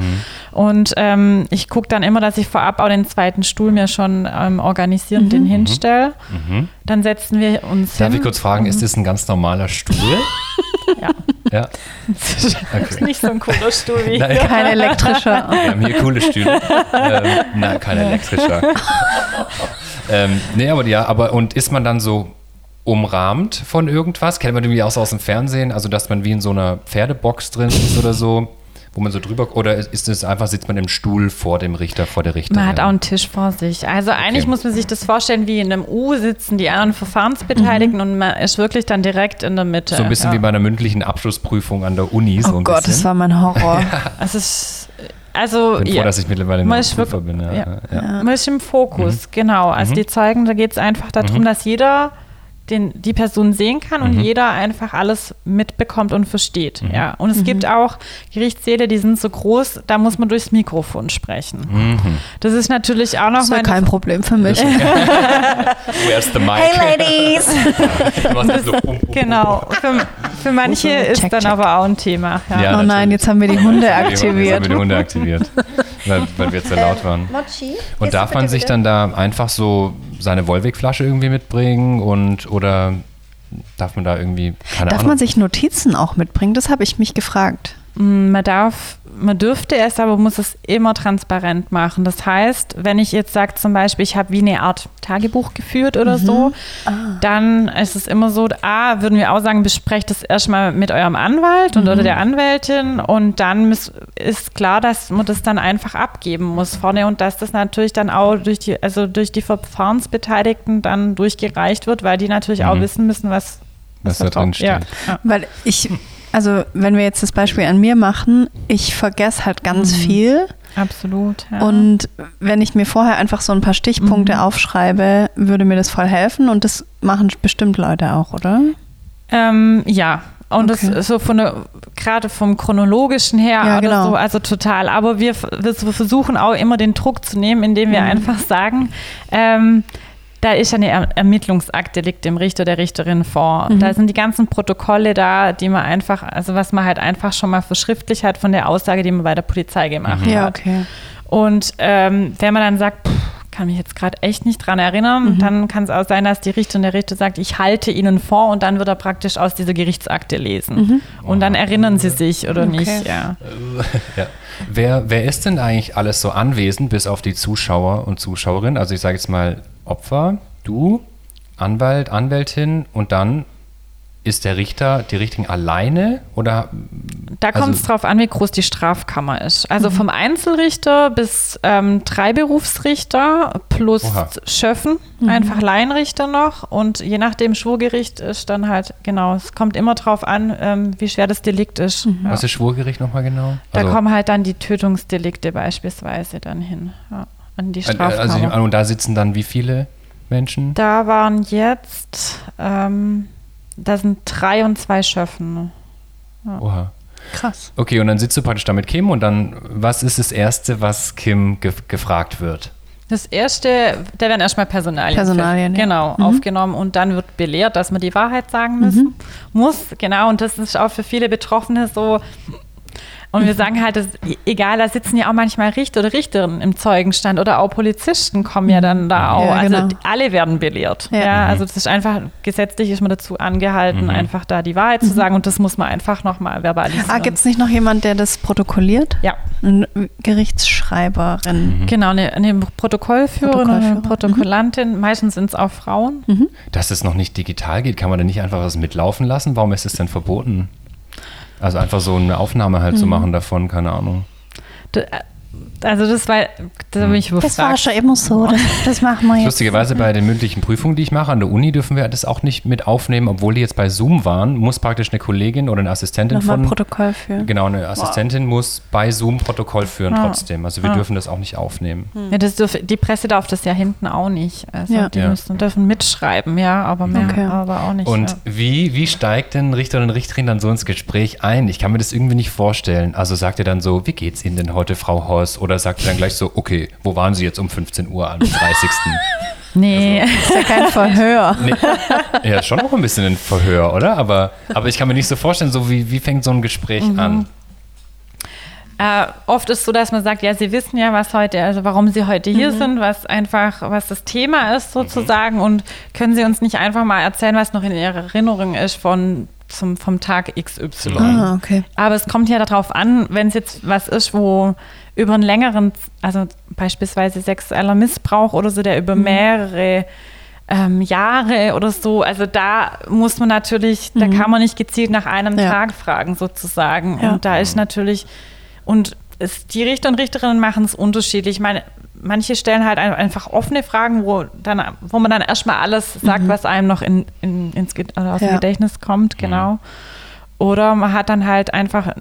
Und ähm, ich gucke dann immer, dass ich vorab auch den zweiten Stuhl mir schon ähm, organisieren und den hinstelle. Mhm. Dann setzen wir uns Darf hin. ich kurz fragen, ist das ein ganz normaler Stuhl? ja. ja. Das ist nicht so ein cooler Stuhl wie nein, Kein elektrischer. Wir haben hier coole Stühle. ähm, nein, kein elektrischer. ähm, nee, aber ja, aber und ist man dann so umrahmt von irgendwas? Kennt man irgendwie auch so aus dem Fernsehen? Also, dass man wie in so einer Pferdebox drin ist oder so? Wo man so drüber, oder ist es einfach, sitzt man im Stuhl vor dem Richter, vor der Richterin? Man hat auch einen Tisch vor sich. Also eigentlich Okay. muss man sich das vorstellen, wie in einem U sitzen die anderen Verfahrensbeteiligten und man ist wirklich dann direkt in der Mitte. so ein bisschen ja. wie bei einer mündlichen Abschlussprüfung an der Uni. so Oh ein Gott, bisschen. das war mein Horror. Es ist, also, Ich bin froh, ja. dass ich mittlerweile ist Prüfer bin. Ja, ja. ja. Ja. Man ist im Fokus, genau. Also Mhm. die Zeugen, da geht es einfach darum, Mhm. dass jeder den, die Person sehen kann und Mhm. jeder einfach alles mitbekommt und versteht. Mhm. Ja. Und es gibt auch Gerichtssäle, die sind so groß, da muss man durchs Mikrofon sprechen. Mhm. Das ist natürlich auch noch Das meine kein Problem für mich. Where's the mic? Ladies! Machst dann so, um, um. Genau. Für, für manche ist Check, dann check. aber auch ein Thema. Ja. Ja, oh nein, jetzt haben wir die Hunde die- Jetzt haben aktiviert. wir die Hunde aktiviert, weil, weil wir zu laut waren. Mochi. Und darf man sich dann da einfach so seine Wolwig-Flasche irgendwie mitbringen und oder darf man da irgendwie, keine Darf Ahnung. man sich Notizen auch mitbringen? Das habe ich mich gefragt. Mm, Man darf, man dürfte es, aber muss es immer transparent machen. Das heißt, wenn ich jetzt sage zum Beispiel, ich habe wie eine Art Tagebuch geführt oder so, dann ist es immer so, A, würden wir auch sagen, besprecht das erstmal mit eurem Anwalt und oder der Anwältin und dann ist klar, dass man das dann einfach abgeben muss vorne und dass das natürlich dann auch durch die, also durch die Verfahrensbeteiligten dann durchgereicht wird, weil die natürlich auch Mhm. wissen müssen, was, Was da drauf- drin steht. Ja, ja. Weil ich, also wenn wir jetzt das Beispiel an mir machen, ich vergesse halt ganz viel. Absolut. Ja. Und wenn ich mir vorher einfach so ein paar Stichpunkte Mhm. aufschreibe, würde mir das voll helfen. Und das machen bestimmt Leute auch, oder? Ähm, ja. Und Okay. das ist so von der, gerade vom chronologischen her Ja, genau. so, also total. Aber wir, wir versuchen auch immer den Druck zu nehmen, indem wir Mhm. einfach sagen, ähm, da ist eine er Ermittlungsakte, liegt dem Richter, der Richterin vor. Mhm. Da sind die ganzen Protokolle da, die man einfach, also was man halt einfach schon mal verschriftlicht hat von der Aussage, die man bei der Polizei gemacht Ja, hat. okay. Und ähm, wenn man dann sagt, pff, kann mich jetzt gerade echt nicht dran erinnern, Mhm. dann kann es auch sein, dass die Richterin der Richter sagt, ich halte Ihnen vor und dann wird er praktisch aus dieser Gerichtsakte lesen. Und dann erinnern Sie sich oder Mhm. Okay. nicht. Ja. Ja. Wer, wer ist denn eigentlich alles so anwesend, bis auf die Zuschauer und Zuschauerinnen? Also ich sage jetzt mal Opfer, du, Anwalt, Anwältin und dann ist der Richter, die Richterin alleine oder Da kommt es Also- drauf an, wie groß die Strafkammer ist. Mhm. Also vom Einzelrichter bis ähm, drei Berufsrichter plus Oha. Schöffen, Mhm. einfach Laienrichter noch. Und je nachdem Schwurgericht ist dann halt, genau, es kommt immer drauf an, ähm, wie schwer das Delikt ist. Mhm. Ja. was ist Schwurgericht nochmal genau? Da kommen halt dann die Tötungsdelikte beispielsweise dann hin, ja, an die also, Strafkammer. also, und da sitzen dann wie viele Menschen? da waren jetzt, ähm, da sind drei und zwei Schöffen. Oha. Krass. Okay, und dann sitzt du praktisch da mit Kim und dann, was ist das Erste, was Kim ge gefragt wird? Das erste, da werden erstmal Personalien, Personalien, ja. genau, Mhm. aufgenommen und dann wird belehrt, dass man die Wahrheit sagen müssen muss. Genau, und das ist auch für viele Betroffene so. Und Mhm. wir sagen halt, das, egal, da sitzen ja auch manchmal Richter oder Richterinnen im Zeugenstand oder auch Polizisten kommen ja dann da auch. Ja, also genau. alle werden belehrt. Ja. Ja, Mhm. also das ist einfach, gesetzlich ist man dazu angehalten, Mhm. einfach da die Wahrheit zu sagen und das muss man einfach nochmal verbalisieren. Ah, gibt es nicht noch jemand, der das protokolliert? Ja, Eine Gerichtsschreiberin. genau, eine, eine Protokollführerin oder eine Protokollführer. Protokollantin, meistens sind es auch Frauen. Dass es noch nicht digital geht, kann man da nicht einfach was mitlaufen lassen? Warum ist es denn verboten? Also einfach so eine Aufnahme halt zu Mhm. machen davon, keine Ahnung. Also das war, da bin ich Das war schon immer so. Das, das machen wir jetzt. Lustigerweise bei den mündlichen Prüfungen, die ich mache an der Uni, dürfen wir das auch nicht mit aufnehmen, obwohl die jetzt bei Zoom waren, muss praktisch eine Kollegin oder eine Assistentin Nochmal von Protokoll führen. Genau, eine Assistentin muss bei Zoom Protokoll führen Ah. trotzdem. Also wir Ah. dürfen das auch nicht aufnehmen. Ja, das dürf, die Presse darf das ja hinten auch nicht. Also Ja. die Ja. müssen, dürfen mitschreiben, ja, aber mehr, Okay. aber auch nicht. Und ja. wie, wie steigt denn Richter und Richterin dann so ins Gespräch ein? Ich kann mir das irgendwie nicht vorstellen. Also sagt ihr dann so, wie geht's Ihnen denn heute, Frau Horst? Oder sagt ihr dann gleich so, okay, wo waren Sie jetzt um 15 Uhr am 30.? Nee, ist ja kein Verhör. nee. Ja, schon auch ein bisschen ein Verhör, oder? Aber, aber ich kann mir nicht so vorstellen, so wie, wie fängt so ein Gespräch Mhm. an? äh, oft ist so, dass man sagt, ja, Sie wissen ja, was heute, also warum Sie heute Mhm. hier sind, was einfach, was das Thema ist sozusagen und können Sie uns nicht einfach mal erzählen, was noch in Ihrer Erinnerung ist von zum, vom Tag XY. Ah, okay. Aber es kommt ja darauf an, wenn es jetzt was ist, wo über einen längeren, also beispielsweise sexueller Missbrauch oder so, der über Mhm. mehrere ähm, Jahre oder so, also da muss man natürlich, da kann man nicht gezielt nach einem Mhm. Ja. Tag fragen sozusagen. Ja. Und da ist natürlich, und es, die Richter und Richterinnen machen es unterschiedlich. Ich meine, manche stellen halt einfach offene Fragen, wo, dann, wo man dann erstmal alles sagt, mhm. was einem noch in, in, ins aus dem Gedächtnis kommt, genau. Mhm. Oder man hat dann halt einfach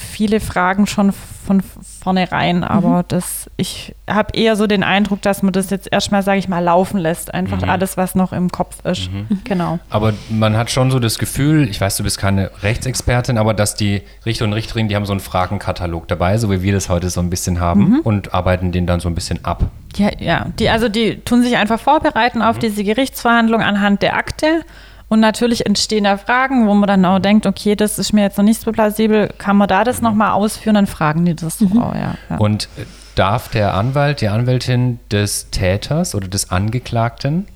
viele Fragen schon von vornherein, aber mhm. das, ich habe eher so den Eindruck, dass man das jetzt erstmal, sage ich mal, laufen lässt. Einfach mhm. alles, was noch im Kopf ist. Mhm. mhm. Genau. Aber man hat schon so das Gefühl, ich weiß, du bist keine Rechtsexpertin, aber dass die Richter und Richterinnen, die haben so einen Fragenkatalog dabei, so wie wir das heute so ein bisschen haben mhm. und arbeiten den dann so ein bisschen ab. Ja, ja. Die, also die tun sich einfach vorbereiten auf mhm. diese Gerichtsverhandlung anhand der Akte und natürlich entstehen da Fragen, wo man dann auch denkt, okay, das ist mir jetzt noch nicht so plausibel, kann man da das mhm. nochmal ausführen, dann fragen die das mhm. auch, ja, ja. Und äh, darf der Anwalt, die Anwältin des Täters oder des Angeklagten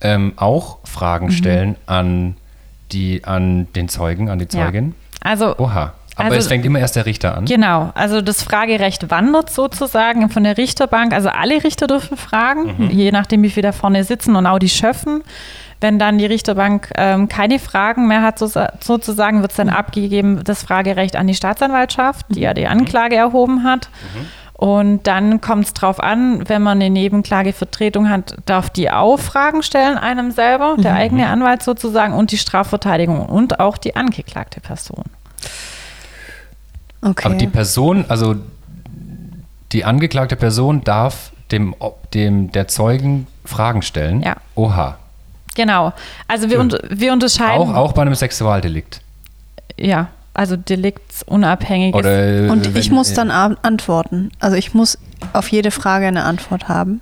ähm, auch Fragen mhm. stellen an, die, an den Zeugen, an die Zeugin? Ja. Also, Oha. Aber also, es fängt immer erst der Richter an. Genau, also das Fragerecht wandert sozusagen von der Richterbank. Also alle Richter dürfen fragen, mhm. je nachdem, wie viele da vorne sitzen und auch die Schöffen. Wenn dann die Richterbank ähm, keine Fragen mehr hat, so, sozusagen, wird es dann mhm. abgegeben, das Fragerecht an die Staatsanwaltschaft, die ja die mhm. Anklage erhoben hat. Mhm. Und dann kommt es darauf an, wenn man eine Nebenklagevertretung hat, darf die auch Fragen stellen einem selber, der mhm. eigene Anwalt sozusagen, und die Strafverteidigung und auch die angeklagte Person. Okay. Aber die Person, also die angeklagte Person darf dem, dem der Zeugen Fragen stellen. Ja. Oha. Genau. Also wir, wir unterscheiden. Auch, auch bei einem Sexualdelikt. Ja, also deliktsunabhängig. Oder, Und ich muss dann antworten. Also ich muss auf jede Frage eine Antwort haben.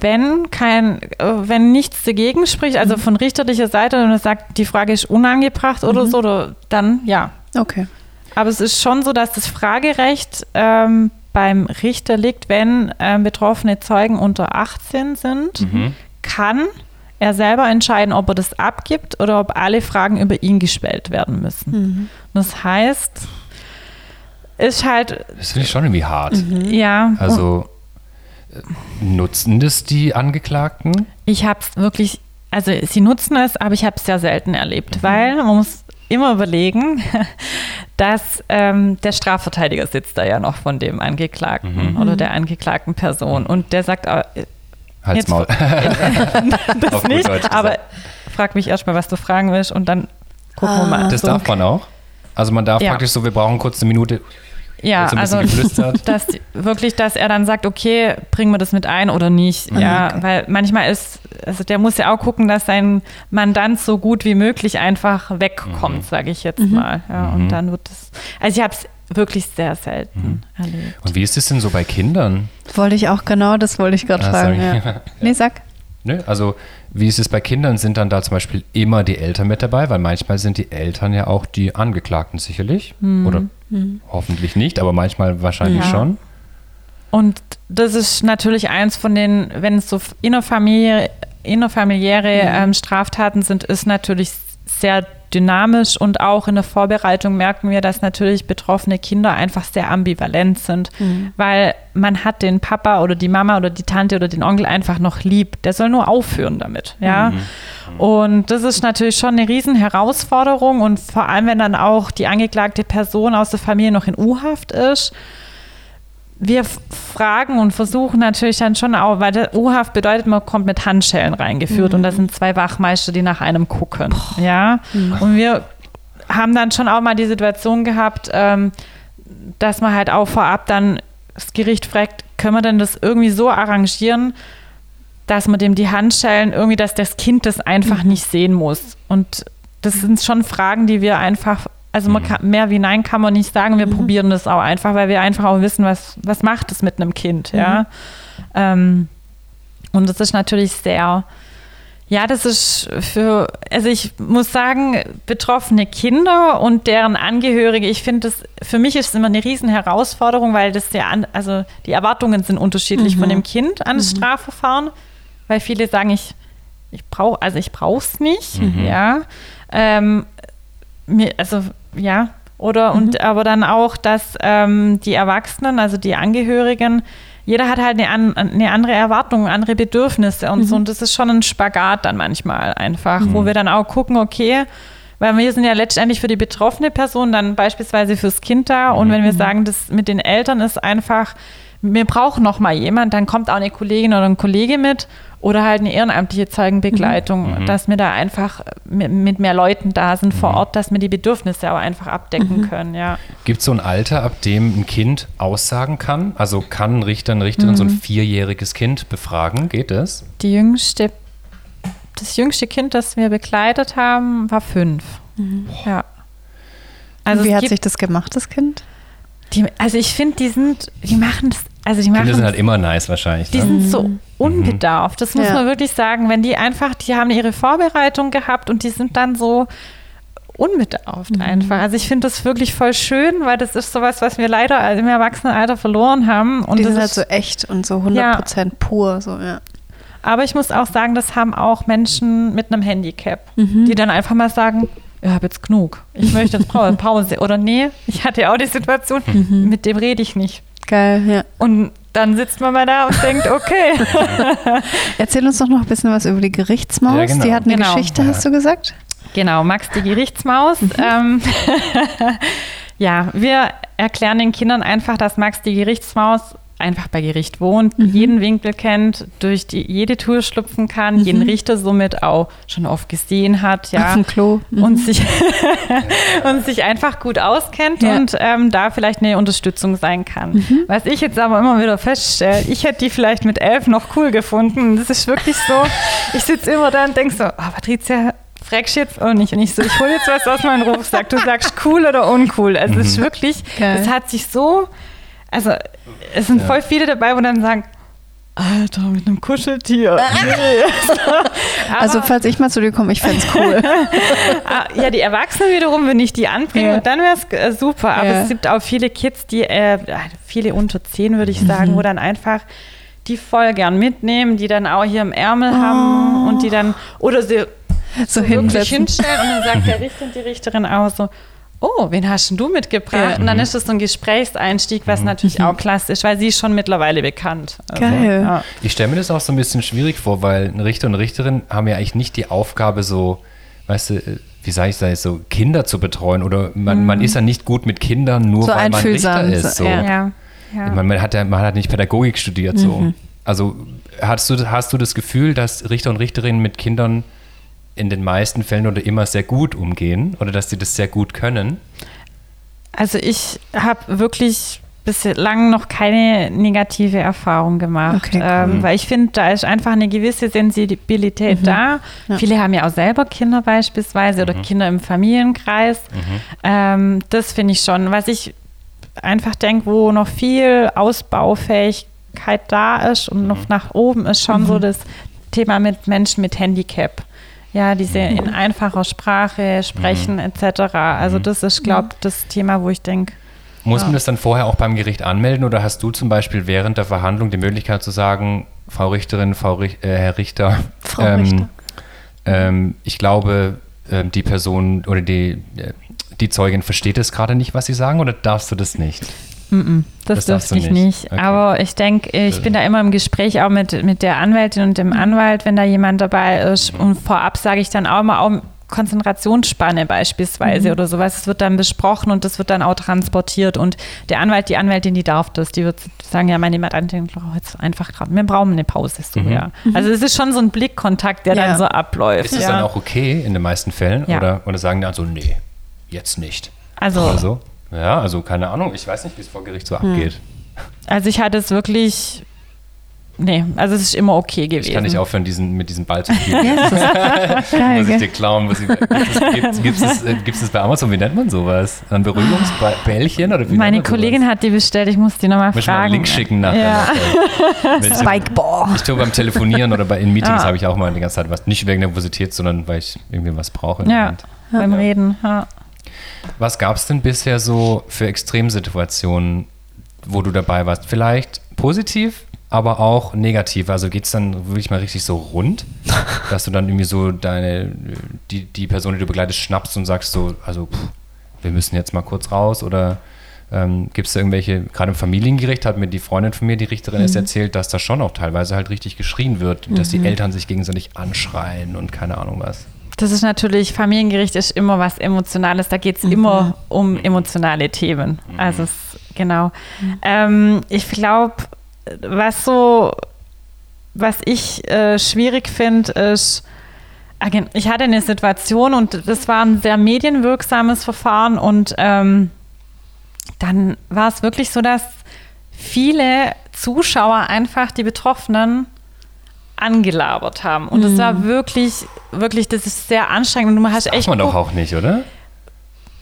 Wenn kein, wenn nichts dagegen spricht, also mhm. von richterlicher Seite und es sagt, die Frage ist unangebracht oder mhm. so, dann ja. Okay. Aber es ist schon so, dass das Fragerecht ähm, beim Richter liegt, wenn äh, betroffene Zeugen unter 18 sind, mhm. kann er selber entscheiden, ob er das abgibt oder ob alle Fragen über ihn gestellt werden müssen. Mhm. Das heißt, ist halt. Das finde ich schon irgendwie hart. Mhm. Ja. Also äh, nutzen das die Angeklagten? Ich habe es wirklich, also sie nutzen es, aber ich habe es sehr selten erlebt, mhm. weil man muss immer überlegen, dass ähm, der Strafverteidiger sitzt da ja noch von dem Angeklagten mhm. oder der angeklagten Person und der sagt, äh, Halt's Maul. das nicht, aber frag mich erstmal, was du fragen willst und dann gucken ah, wir mal. Das so. darf man auch? Also man darf ja. praktisch so, wir brauchen kurz eine Minute. Ja, also dass wirklich, dass er dann sagt, okay, bringen wir das mit ein oder nicht. Mhm, ja, okay. weil manchmal ist, also der muss ja auch gucken, dass sein Mandant so gut wie möglich einfach wegkommt, mhm. sage ich jetzt mhm. mal. Ja, mhm. und dann wird es. Also ich habe es wirklich sehr selten mhm. erlebt. Und wie ist es denn so bei Kindern? Wollte ich auch genau, das wollte ich gerade ah, fragen. Ja. Nee, sag. Nö, also wie ist es bei Kindern? Sind dann da zum Beispiel immer die Eltern mit dabei? Weil manchmal sind die Eltern ja auch die Angeklagten sicherlich. Mhm. Oder mhm. hoffentlich nicht, aber manchmal wahrscheinlich ja. schon. Und das ist natürlich eins von den, wenn es so innerfamilie, innerfamiliäre mhm. ähm, Straftaten sind, ist natürlich sehr dynamisch und auch in der Vorbereitung merken wir, dass natürlich betroffene Kinder einfach sehr ambivalent sind, mhm. weil man hat den Papa oder die Mama oder die Tante oder den Onkel einfach noch lieb. Der soll nur aufhören damit, ja. Mhm. Und das ist natürlich schon eine riesen Herausforderung und vor allem, wenn dann auch die angeklagte Person aus der Familie noch in U-Haft ist wir fragen und versuchen natürlich dann schon auch, weil der U-Haft bedeutet, man kommt mit Handschellen reingeführt mhm. und da sind zwei Wachmeister, die nach einem gucken. Boah. Ja. Mhm. Und wir haben dann schon auch mal die Situation gehabt, ähm, dass man halt auch vorab dann das Gericht fragt, können wir denn das irgendwie so arrangieren, dass man dem die Handschellen irgendwie, dass das Kind das einfach mhm. nicht sehen muss. Und das sind schon Fragen, die wir einfach also man mhm. kann, mehr wie nein kann man nicht sagen. Wir mhm. probieren das auch einfach, weil wir einfach auch wissen, was, was macht es mit einem Kind, ja. Mhm. Ähm, und das ist natürlich sehr, ja, das ist für, also ich muss sagen, betroffene Kinder und deren Angehörige, ich finde das, für mich ist es immer eine riesen Herausforderung, weil das ja, also die Erwartungen sind unterschiedlich mhm. von dem Kind an das mhm. Strafverfahren, weil viele sagen, ich, ich brauche, also ich brauche es nicht, mhm. ja. Ähm, mir, also ja, oder mhm. und aber dann auch, dass ähm, die Erwachsenen, also die Angehörigen, jeder hat halt eine, an, eine andere Erwartung, andere Bedürfnisse und mhm. so. Und das ist schon ein Spagat dann manchmal einfach, mhm. wo wir dann auch gucken, okay, Weil wir sind ja letztendlich für die betroffene Person dann beispielsweise fürs Kind da. Und Mhm. wenn wir sagen, das mit den Eltern ist einfach, wir brauchen noch mal jemand, dann kommt auch eine Kollegin oder ein Kollege mit oder halt eine ehrenamtliche Zeugenbegleitung, Mhm. dass wir da einfach mit, mehr Leuten da sind vor Ort, dass wir die Bedürfnisse auch einfach abdecken können, ja. Gibt es so ein Alter, ab dem ein Kind aussagen kann? Also kann ein Richter, eine Richterin so Mhm. ein vierjähriges Kind befragen? Geht das? Die jüngste, das jüngste Kind, das wir begleitet haben, war fünf. Ja. Also Wie hat gibt- sich das gemacht, das Kind? Die, also ich finde, die sind, die machen das, also die machen Kinder sind halt immer nice wahrscheinlich. die Ne? sind so unbedarft. Das muss Ja. man wirklich sagen. Wenn die einfach, die haben ihre Vorbereitung gehabt und die sind dann so unbedarft einfach. Also ich finde das wirklich voll schön, weil das ist sowas, was wir leider im Erwachsenenalter verloren haben. Und die das sind halt ist, so echt und so 100% pur. So, ja. aber ich muss auch sagen, das haben auch Menschen mit einem Handicap, Mhm. die dann einfach mal sagen, ich habe jetzt genug. Ich möchte jetzt Pau- Pause. Oder nee, ich hatte ja auch die Situation, Mhm. mit dem rede ich nicht. Geil, ja. Und dann sitzt man mal da und denkt, okay. Erzähl uns doch noch ein bisschen was über die Gerichtsmaus. Ja, genau. Die hat eine Genau. Geschichte, Ja. hast du gesagt? Genau, Max die Gerichtsmaus. Mhm. Ähm, ja, wir erklären den Kindern einfach, dass Max die Gerichtsmaus einfach bei Gericht wohnt, Mhm. jeden Winkel kennt, durch die, jede Tür schlüpfen kann, jeden Richter somit auch schon oft gesehen hat, ja. Mhm. Auf dem Klo. Mhm. Und sich, und sich einfach gut auskennt Ja. Mhm. und ähm, da vielleicht eine Unterstützung sein kann. Was ich jetzt aber immer wieder feststelle, ich hätte die vielleicht mit elf noch cool gefunden. Das ist wirklich so, ich sitze immer da und denke so, oh, Patricia, fragst du jetzt auch nicht. Und ich so, ich hole jetzt was aus meinem Rucksack. Du sagst cool oder uncool. Also es ist wirklich, Geil. es hat sich so, also es sind voll viele dabei, wo dann sagen, Alter, mit einem Kuscheltier. Nee. Also, falls ich mal zu dir komme, ich fände es cool. Ah, ja, die Erwachsenen wiederum, wenn ich die anbringe, Ja. dann wäre es äh, super. Aber Ja. es gibt auch viele Kids, die, äh, viele unter zehn, würde ich sagen, Mhm. wo dann einfach die voll gern mitnehmen, die dann auch hier im Ärmel Oh. haben und die dann, oder sie So wirklich hinsetzen. hinstellen und dann sagt der Richter und die Richterin auch so, oh, wen hast denn du mitgebracht? Ja. Mhm. Und dann ist das so ein Gesprächseinstieg, was natürlich auch klasse ist, weil sie ist schon mittlerweile bekannt. Also, Geil. Ja. Ich stelle mir das auch so ein bisschen schwierig vor, weil ein Richter und eine Richterin haben ja eigentlich nicht die Aufgabe, so, weißt du, äh, wie sage ich das, so Kinder zu betreuen oder man, man ist ja nicht gut mit Kindern, nur So weil man Richter ist. so, ja. Ja. Ja. Man, man, hat ja, man hat nicht Pädagogik studiert. So. Also hast du, hast du das Gefühl, dass Richter und Richterinnen mit Kindern in den meisten Fällen oder immer sehr gut umgehen oder dass sie das sehr gut können? Also ich habe wirklich bislang noch keine negative Erfahrung gemacht, Okay, cool. ähm, weil ich finde, da ist einfach eine gewisse Sensibilität da. Ja. Viele haben ja auch selber Kinder beispielsweise oder Kinder im Familienkreis. Ähm, das finde ich schon. Was ich einfach denke, wo noch viel Ausbaufähigkeit da ist und noch nach oben ist schon so das Thema mit Menschen mit Handicap. Ja, diese in einfacher Sprache sprechen etc. Also das ist, glaube ich, das Thema, wo ich denke, Muss Ja. man das dann vorher auch beim Gericht anmelden oder hast du zum Beispiel während der Verhandlung die Möglichkeit zu sagen, Frau Richterin, Frau Rich äh, Herr Richter, Frau Richter. Ähm, ich glaube, ähm, die Person oder die, äh, die Zeugin versteht es gerade nicht, was sie sagen oder darfst du das nicht? Das, Das darfst dürfte du ich nicht. nicht. Okay. Aber ich denke, ich bin da immer im Gespräch auch mit, mit der Anwältin und dem Anwalt, wenn da jemand dabei ist. Mhm. Und vorab sage ich dann auch mal auch Konzentrationsspanne beispielsweise oder sowas. Das wird dann besprochen und das wird dann auch transportiert. Und der Anwalt, die Anwältin, die darf das. Die wird sagen, ja, meine Mandantin braucht jetzt einfach gerade, wir brauchen eine Pause. So, Mhm. ja. Also es ist schon so ein Blickkontakt, der Ja. dann so abläuft. Ist es ja. dann auch okay in den meisten Fällen Ja. oder, oder sagen die dann so, nee, jetzt nicht? also, Oder so? Ja, also keine Ahnung, ich weiß nicht, wie es vor Gericht so abgeht. also ich hatte es wirklich, nee, also es ist immer okay gewesen. Ich kann nicht aufhören, diesen, mit diesem Ball zu spielen. Ja, geil, muss ich dir klauen. Muss ich, gibt es äh, gibt's das bei Amazon? Wie nennt man sowas? Ein Beruhigungsbällchen? Oder wie Meine man sowas? Kollegin hat die bestellt, ich muss die nochmal Muss ich mal einen fragen. Link schicken nachher. Ja. ich- Spikeball. Ich tue beim Telefonieren oder bei in Meetings Ah. habe ich auch mal die ganze Zeit was. Nicht wegen Nervosität, sondern weil ich irgendwie was brauche. Ja, beim Reden. Ja. Was gab es denn bisher so für Extremsituationen, wo du dabei warst? Vielleicht positiv, aber auch negativ. Also geht es dann wirklich mal richtig so rund, dass du dann irgendwie so deine, die, die Person, die du begleitest, schnappst und sagst so, also pff, wir müssen jetzt mal kurz raus oder ähm, gibt es da irgendwelche, gerade im Familiengericht hat mir die Freundin von mir, die Richterin, es erzählt, dass da schon auch teilweise halt richtig geschrien wird, dass die Eltern sich gegenseitig anschreien und keine Ahnung was. Das ist natürlich, Familiengericht ist immer was Emotionales. Da geht es mhm. immer um emotionale Themen. Mhm. Also es, genau. Mhm. Ähm, ich glaube, was so, was ich äh, schwierig finde, ist, ich hatte eine Situation und das war ein sehr medienwirksames Verfahren und ähm, dann war es wirklich so, dass viele Zuschauer einfach die Betroffenen angelabert haben. Und es mhm. war wirklich, wirklich, das ist sehr anstrengend. Und du hast das echt. man doch auch nicht, oder?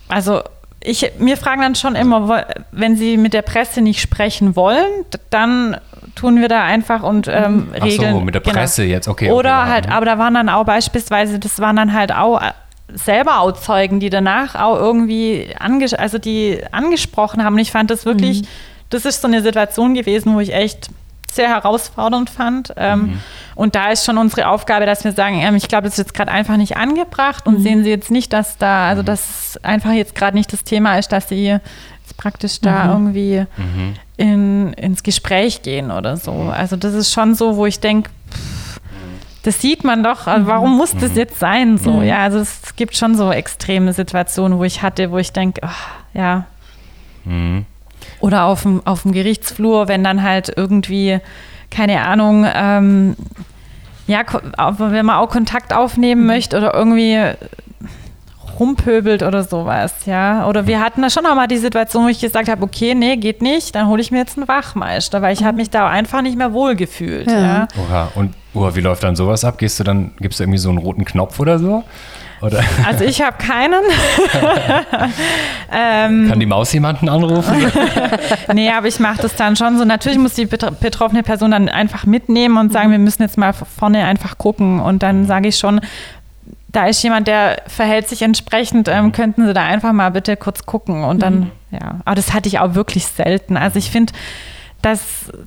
Also, ich, mir fragen dann schon immer, wenn sie mit der Presse nicht sprechen wollen, dann tun wir da einfach und ähm, Ach regeln. so, mit der genau. Presse genau. jetzt, okay. Oder okay, halt, aber da waren dann auch beispielsweise, das waren dann halt auch äh, selber auch Zeugen, die danach auch irgendwie anges also die angesprochen haben. Und ich fand das wirklich, mhm. das ist so eine Situation gewesen, wo ich echt sehr herausfordernd fand. Ähm, mhm. Und da ist schon unsere Aufgabe, dass wir sagen, ähm, ich glaube, das ist jetzt gerade einfach nicht angebracht und mhm. sehen Sie jetzt nicht, dass da, also mhm. dass einfach jetzt gerade nicht das Thema ist, dass Sie jetzt praktisch da mhm. irgendwie mhm. in, ins Gespräch gehen oder so. Also das ist schon so, wo ich denke, das sieht man doch, also warum muss das jetzt sein so? Ja, also es gibt schon so extreme Situationen, wo ich hatte, wo ich denke, oh, ja. Mhm. Oder auf dem, auf dem Gerichtsflur, wenn dann halt irgendwie, keine Ahnung, ähm, ja, wenn man auch Kontakt aufnehmen mhm. möchte oder irgendwie rumpöbelt oder sowas, ja. Oder wir hatten da schon auch mal die Situation, wo ich gesagt habe, okay, nee, geht nicht, dann hole ich mir jetzt einen Wachmeister, weil ich habe mich da einfach nicht mehr wohl gefühlt. Ja. ja. Oha, und oha, wie läuft dann sowas ab? Gehst du dann, gibst du irgendwie so einen roten Knopf oder so? Oder? Also ich habe keinen. ähm, Kann die Maus jemanden anrufen? nee, aber ich mache das dann schon so. Natürlich muss die betroffene Person dann einfach mitnehmen und sagen, wir müssen jetzt mal vorne einfach gucken. Und dann sage ich schon, da ist jemand, der verhält sich entsprechend, ähm, könnten Sie da einfach mal bitte kurz gucken. Und dann, mhm. ja. Aber das hatte ich auch wirklich selten. Also ich finde, dass,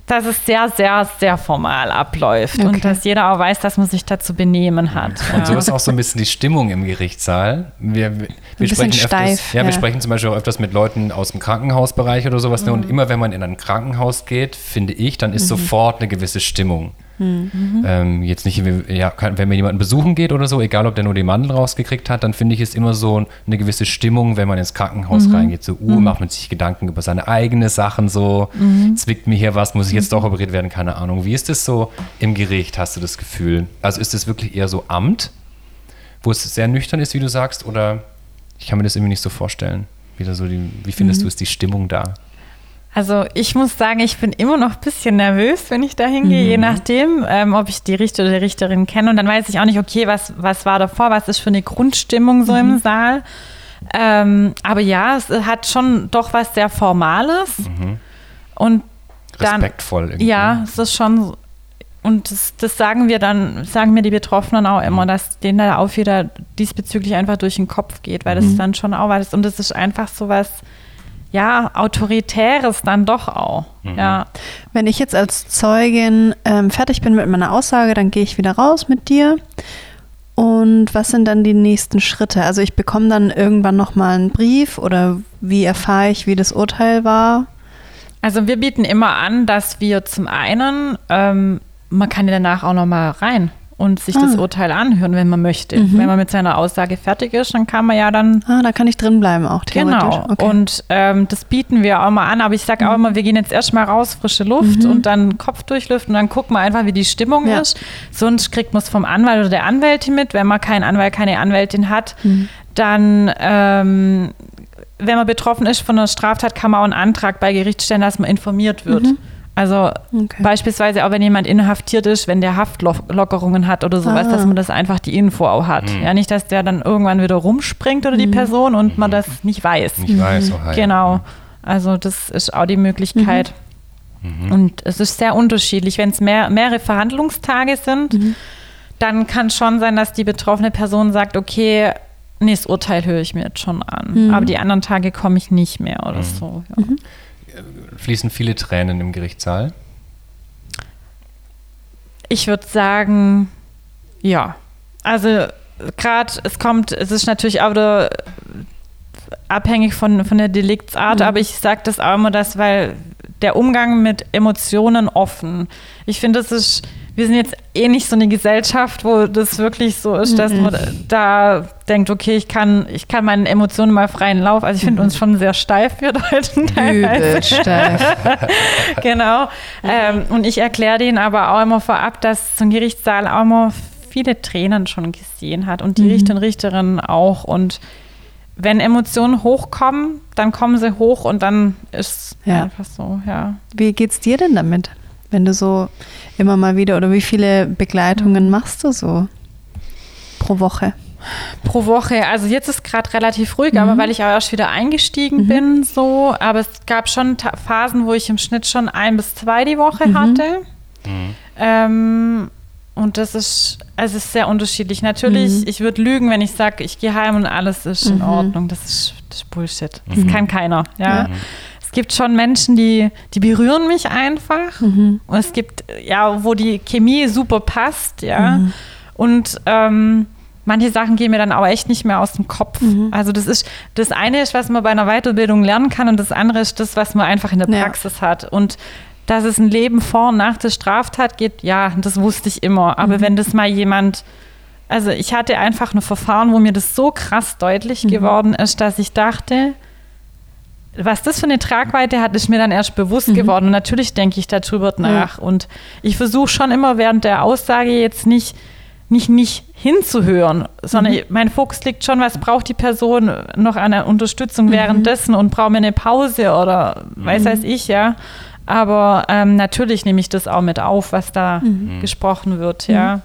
dass es sehr, sehr, sehr formal abläuft okay. und dass jeder auch weiß, dass man sich dazu benehmen hat. Und so ist auch so ein bisschen die Stimmung im Gerichtssaal. Wir, wir, wir sprechen öfters, steif, ja, ja, wir sprechen zum Beispiel auch öfters mit Leuten aus dem Krankenhausbereich oder sowas. Mhm. Und immer wenn man in ein Krankenhaus geht, finde ich, dann ist mhm. sofort eine gewisse Stimmung. Mhm. Ähm, jetzt nicht, ja, wenn man jemanden besuchen geht oder so, egal ob der nur die Mandel rausgekriegt hat, dann finde ich es immer so eine gewisse Stimmung, wenn man ins Krankenhaus mhm. reingeht. So, uh, mhm. macht man sich Gedanken über seine eigenen Sachen, so, mhm. zwickt mir hier was, muss ich jetzt doch operiert werden, keine Ahnung. Wie ist das so im Gericht, hast du das Gefühl? Also ist es wirklich eher so Amt, wo es sehr nüchtern ist, wie du sagst, oder ich kann mir das irgendwie nicht so vorstellen. Wieder so die, wie findest mhm. du, ist die Stimmung da? Also ich muss sagen, ich bin immer noch ein bisschen nervös, wenn ich da hingehe, mhm. je nachdem, ähm, ob ich die Richter oder die Richterin kenne. Und dann weiß ich auch nicht, okay, was, was war davor, was ist für eine Grundstimmung so mhm. im Saal. Ähm, aber ja, es hat schon doch was sehr Formales. Mhm. Und dann, Respektvoll irgendwie. Ja, es ist schon, und das, das, sagen wir dann, sagen mir die Betroffenen auch immer, mhm. dass denen da auch wieder diesbezüglich einfach durch den Kopf geht, weil das mhm. dann schon auch was Und das ist einfach so was, ja, Autoritäres dann doch auch. Mhm. Ja. Wenn ich jetzt als Zeugin ähm, fertig bin mit meiner Aussage, dann gehe ich wieder raus mit dir. Und was sind dann die nächsten Schritte? Also ich bekomme dann irgendwann nochmal einen Brief oder wie erfahre ich, wie das Urteil war? Also wir bieten immer an, dass wir zum einen, ähm, man kann ja danach auch nochmal rein und sich ah. das Urteil anhören, wenn man möchte. Mhm. Wenn man mit seiner Aussage fertig ist, dann kann man ja dann. Ah, da kann ich drin bleiben auch theoretisch. Genau. Okay. Und ähm, das bieten wir auch mal an. Aber ich sage mhm. auch immer, wir gehen jetzt erstmal raus, frische Luft mhm. und dann Kopf durchlüften und dann gucken wir einfach, wie die Stimmung ja. ist. Sonst kriegt man es vom Anwalt oder der Anwältin mit. Wenn man keinen Anwalt, keine Anwältin hat, mhm. dann ähm, wenn man betroffen ist von einer Straftat, kann man auch einen Antrag bei Gericht stellen, dass man informiert wird. Mhm. Also okay. beispielsweise auch wenn jemand inhaftiert ist, wenn der Haftlockerungen hat oder sowas, ah. dass man das einfach die Info auch hat. Mhm. Ja, nicht, dass der dann irgendwann wieder rumspringt oder die mhm. Person und man das nicht weiß. Nicht weiß, oh, Genau. Also das ist auch die Möglichkeit. Mhm. mhm. Und es ist sehr unterschiedlich. Wenn es mehr, mehrere Verhandlungstage sind, mhm. dann kann es schon sein, dass die betroffene Person sagt, okay, nee, das Urteil höre ich mir jetzt schon an. Mhm. Aber die anderen Tage komme ich nicht mehr oder so. Ja fließen viele Tränen im Gerichtssaal? Ich würde sagen, ja. Also gerade, es kommt, es ist natürlich auch wieder abhängig von, von der Deliktsart, mhm. aber ich sage das auch immer, dass, weil der Umgang mit Emotionen offen. Ich finde, das ist wir sind jetzt eh nicht so eine Gesellschaft, wo das wirklich so ist, dass man da denkt, okay, ich kann, ich kann meinen Emotionen mal freien Lauf. Also ich finde uns schon sehr steif, wir Deutschen Übel steif. genau. Ähm, und ich erkläre denen aber auch immer vorab, dass ein Gerichtssaal auch immer viele Tränen schon gesehen hat und die Mhm. Richter und Richterinnen auch. Und wenn Emotionen hochkommen, dann kommen sie hoch und dann ist Ja. einfach so, ja. Wie geht's dir denn damit, wenn du so immer mal wieder oder wie viele Begleitungen machst du so pro Woche? Pro Woche, also jetzt ist gerade relativ ruhig, Mhm. aber weil ich auch erst wieder eingestiegen bin, so. Aber es gab schon Ta Phasen, wo ich im Schnitt schon ein bis zwei die Woche Mhm. hatte. Ähm, und das ist, also es ist sehr unterschiedlich. Natürlich, Mhm. ich würde lügen, wenn ich sage, ich gehe heim und alles ist in Ordnung. Das ist, das ist Bullshit. Das kann keiner. Ja. Ja. Es gibt schon Menschen, die, die berühren mich einfach. Mhm. Und es gibt, ja, wo die Chemie super passt, ja. Mhm. Und ähm, manche Sachen gehen mir dann aber echt nicht mehr aus dem Kopf. Mhm. Also das ist, das eine ist, was man bei einer Weiterbildung lernen kann und das andere ist das, was man einfach in der Ja. Praxis hat. Und dass es ein Leben vor und nach der Straftat geht, ja, das wusste ich immer. Aber Mhm. wenn das mal jemand, also ich hatte einfach ein Verfahren, wo mir das so krass deutlich Mhm. geworden ist, dass ich dachte, was das für eine Tragweite hat, ist mir dann erst bewusst Mhm. geworden. Und natürlich denke ich darüber nach. Und ich versuche schon immer während der Aussage jetzt nicht, nicht, nicht hinzuhören, sondern Mhm. mein Fokus liegt schon, was braucht die Person noch an der Unterstützung Mhm. währenddessen und braucht mir eine Pause oder weiß weiß ich, ja. Aber ähm, natürlich nehme ich das auch mit auf, was da Mhm. gesprochen wird, ja.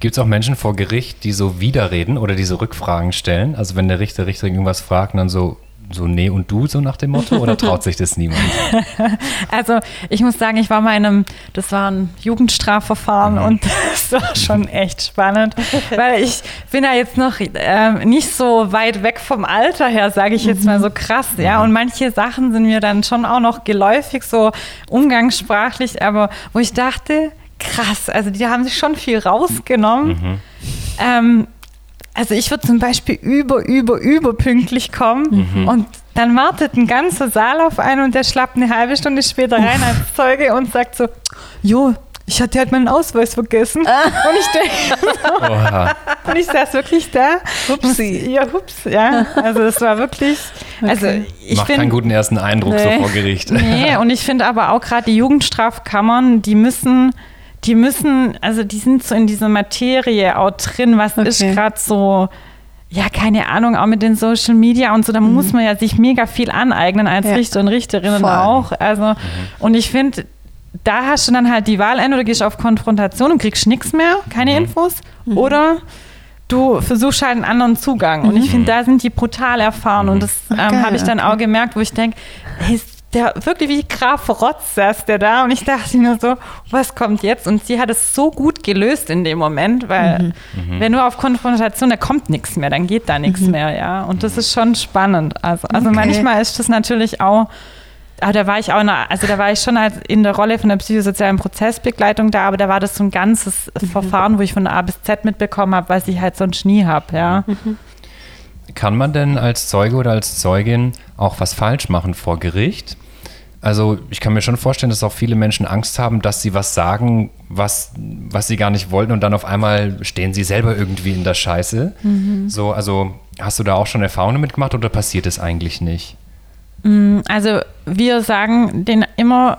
Gibt es auch Menschen vor Gericht, die so widerreden oder diese Rückfragen stellen? Also wenn der Richter, Richterin irgendwas fragt und dann so, so nee und du, so nach dem Motto? Oder traut sich das niemand? Also ich muss sagen, ich war mal in einem, das war ein Jugendstrafverfahren und das war schon echt spannend, weil ich bin ja jetzt noch ähm, nicht so weit weg vom Alter her, sage ich jetzt mal so krass, ja. Und manche Sachen sind mir dann schon auch noch geläufig, so umgangssprachlich, aber wo ich dachte, krass, also die haben sich schon viel rausgenommen. Ähm, also ich würde zum Beispiel über, über, über pünktlich kommen und dann wartet ein ganzer Saal auf einen und der schlappt eine halbe Stunde später rein als Zeuge und sagt so, jo, ich hatte halt meinen Ausweis vergessen. Und ich denke, Oha. und ich saß wirklich da. Hupsi. Ja, hups, ja. Also das war wirklich, also Okay. ich Macht bin, keinen guten ersten Eindruck so Nee. vor Gericht. Nee, und ich finde aber auch gerade die Jugendstrafkammern, die müssen, die müssen, also die sind so in dieser Materie auch drin, was ist Okay. gerade so, ja, keine Ahnung, auch mit den Social Media und so, da muss man ja sich mega viel aneignen als Mhm. Ja. Richter und Richterinnen Voll. auch. Also, und ich finde, da hast du dann halt die Wahl, entweder du gehst auf Konfrontation und kriegst nichts mehr, keine Infos, Mhm. oder du versuchst halt einen anderen Zugang. Und ich finde, da sind die brutal erfahren. Und das ähm, habe ich dann okay. auch gemerkt, wo ich denke, hey, ist der wirklich wie Graf Rotz saß der da. Und ich dachte mir so, was kommt jetzt? Und sie hat es so gut gelöst in dem Moment, weil wenn du auf Konfrontation, da kommt nichts mehr, dann geht da nichts mehr, ja. Und das ist schon spannend. Also, also Okay. manchmal ist das natürlich auch aber da war ich auch, noch, also da war ich schon als in der Rolle von der psychosozialen Prozessbegleitung da, aber da war das so ein ganzes Verfahren, wo ich von A bis Z mitbekommen habe, was ich halt sonst nie habe, ja. Kann man denn als Zeuge oder als Zeugin auch was falsch machen vor Gericht? Also ich kann mir schon vorstellen, dass auch viele Menschen Angst haben, dass sie was sagen, was, was sie gar nicht wollten und dann auf einmal stehen sie selber irgendwie in der Scheiße. So, also hast du da auch schon Erfahrungen damit gemacht oder passiert es eigentlich nicht? Also wir sagen denen immer,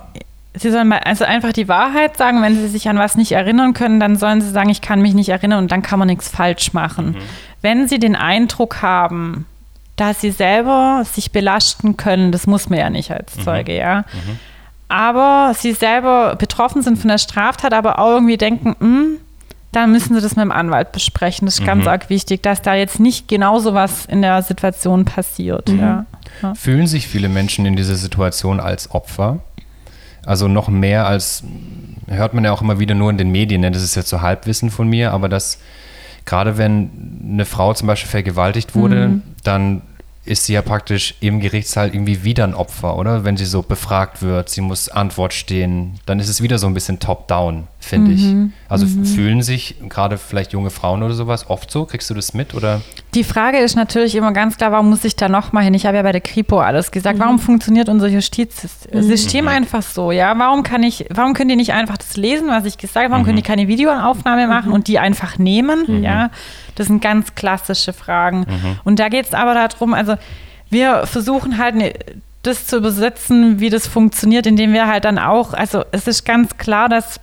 sie sollen mal also einfach die Wahrheit sagen, wenn sie sich an was nicht erinnern können, dann sollen sie sagen, ich kann mich nicht erinnern und dann kann man nichts falsch machen. Wenn sie den Eindruck haben, dass sie selber sich belasten können, das muss man ja nicht als Zeuge, ja. Aber sie selber betroffen sind von der Straftat, aber auch irgendwie denken, hm, dann müssen sie das mit dem Anwalt besprechen. Das ist ganz arg wichtig, dass da jetzt nicht genau so was in der Situation passiert. Ja. Ja. Fühlen sich viele Menschen in dieser Situation als Opfer? Also noch mehr als, hört man ja auch immer wieder nur in den Medien, ne? das ist jetzt so Halbwissen von mir, aber dass gerade wenn eine Frau zum Beispiel vergewaltigt wurde, dann ist sie ja praktisch im Gerichtssaal irgendwie wieder ein Opfer, oder? Wenn sie so befragt wird, sie muss Antwort stehen, dann ist es wieder so ein bisschen top-down, finde ich. Also fühlen sich gerade vielleicht junge Frauen oder sowas oft so? Kriegst du das mit oder? Die Frage ist natürlich immer ganz klar, warum muss ich da nochmal hin? Ich habe ja bei der Kripo alles gesagt. Warum funktioniert unser Justizsystem einfach so? Ja, warum kann ich, warum können die nicht einfach das lesen, was ich gesagt habe? Warum können die keine Videoaufnahme machen und die einfach nehmen? Ja, das sind ganz klassische Fragen. Und da geht es aber darum, also wir versuchen halt ne, das zu übersetzen, wie das funktioniert, indem wir halt dann auch, also es ist ganz klar, dass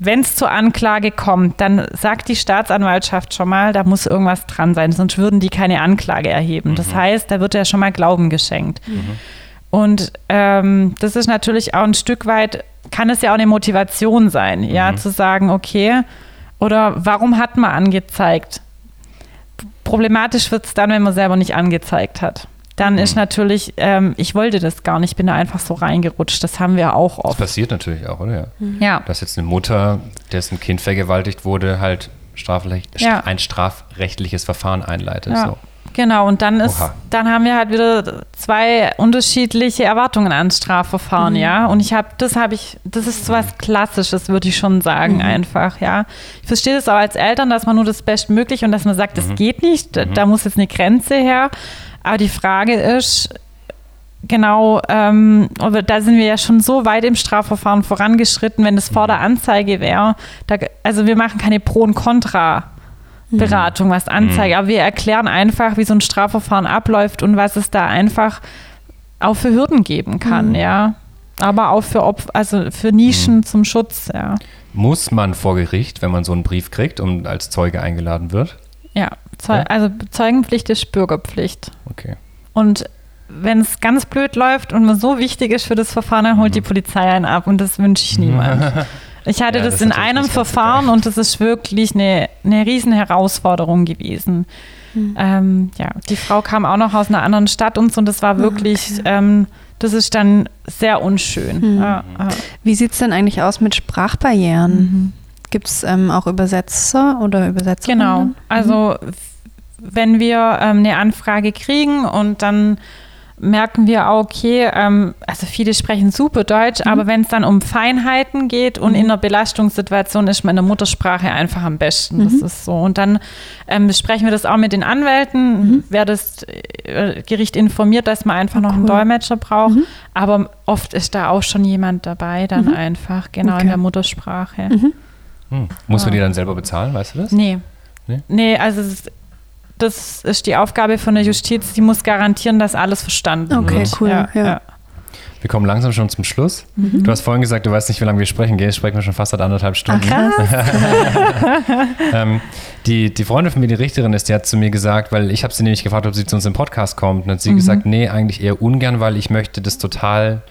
wenn es zur Anklage kommt, dann sagt die Staatsanwaltschaft schon mal, da muss irgendwas dran sein, sonst würden die keine Anklage erheben. Das heißt, da wird ja schon mal Glauben geschenkt. Und ähm, das ist natürlich auch ein Stück weit, kann es ja auch eine Motivation sein, ja, zu sagen, okay, oder warum hat man angezeigt? Problematisch wird es dann, wenn man selber nicht angezeigt hat. Dann ist natürlich, ähm, ich wollte das gar nicht, bin da einfach so reingerutscht. Das haben wir auch Das oft. passiert natürlich auch, oder? Ja. Ja. Dass jetzt eine Mutter, dessen Kind vergewaltigt wurde, halt strafrecht, Ja. ein strafrechtliches Verfahren einleitet. Ja. So. Genau, und dann ist, Oha. dann haben wir halt wieder zwei unterschiedliche Erwartungen an Strafverfahren, ja. Und ich habe, das habe ich, das ist so was Klassisches, würde ich schon sagen, einfach, ja. Ich verstehe das auch als Eltern, dass man nur das Bestmögliche und dass man sagt, das geht nicht, da, da muss jetzt eine Grenze her. Aber die Frage ist, genau, ähm, aber da sind wir ja schon so weit im Strafverfahren vorangeschritten, wenn das vor der Anzeige wäre. Da, also wir machen keine Pro- und Contra. Beratung, was Anzeige. Aber wir erklären einfach, wie so ein Strafverfahren abläuft und was es da einfach auch für Hürden geben kann, ja. Aber auch für Opf also für Nischen zum Schutz, ja. Muss man vor Gericht, wenn man so einen Brief kriegt und als Zeuge eingeladen wird? Ja, Zeu Ja. also Zeugenpflicht ist Bürgerpflicht. Okay. Und wenn es ganz blöd läuft und man so wichtig ist für das Verfahren, dann holt die Polizei einen ab und das wünsche ich niemand. Ich hatte Ja, das, das in einem Verfahren geil. und das ist wirklich eine, eine riesen Herausforderung gewesen. Ähm, ja, die Frau kam auch noch aus einer anderen Stadt und so und das war wirklich, ähm, das ist dann sehr unschön. Ja, ja. Wie sieht es denn eigentlich aus mit Sprachbarrieren? Gibt es ähm, auch Übersetzer oder Übersetzerinnen? Genau. Also wenn wir ähm, eine Anfrage kriegen und dann merken wir, auch, okay, ähm, also viele sprechen super Deutsch, aber wenn es dann um Feinheiten geht und in einer Belastungssituation ist meine Muttersprache einfach am besten. Das ist so. Und dann ähm, besprechen wir das auch mit den Anwälten, wer das äh, Gericht informiert, dass man einfach noch einen cool. Dolmetscher braucht. Aber oft ist da auch schon jemand dabei, dann einfach, genau Okay. in der Muttersprache. Hm. Muss man die dann selber bezahlen, weißt du das? Nee. Nee? Nee, also es ist, das ist die Aufgabe von der Justiz, die muss garantieren, dass alles verstanden Okay, wird. cool, Ja, ja. ja. Wir kommen langsam schon zum Schluss. Mhm. Du hast vorhin gesagt, du weißt nicht, wie lange wir sprechen. Gell? Jetzt sprechen wir schon fast seit anderthalb Stunden. ähm, die, die Freundin von mir, die Richterin ist, die hat zu mir gesagt, weil ich habe sie nämlich gefragt, ob sie zu uns im Podcast kommt. Und hat sie gesagt, nee, eigentlich eher ungern, weil ich möchte das total,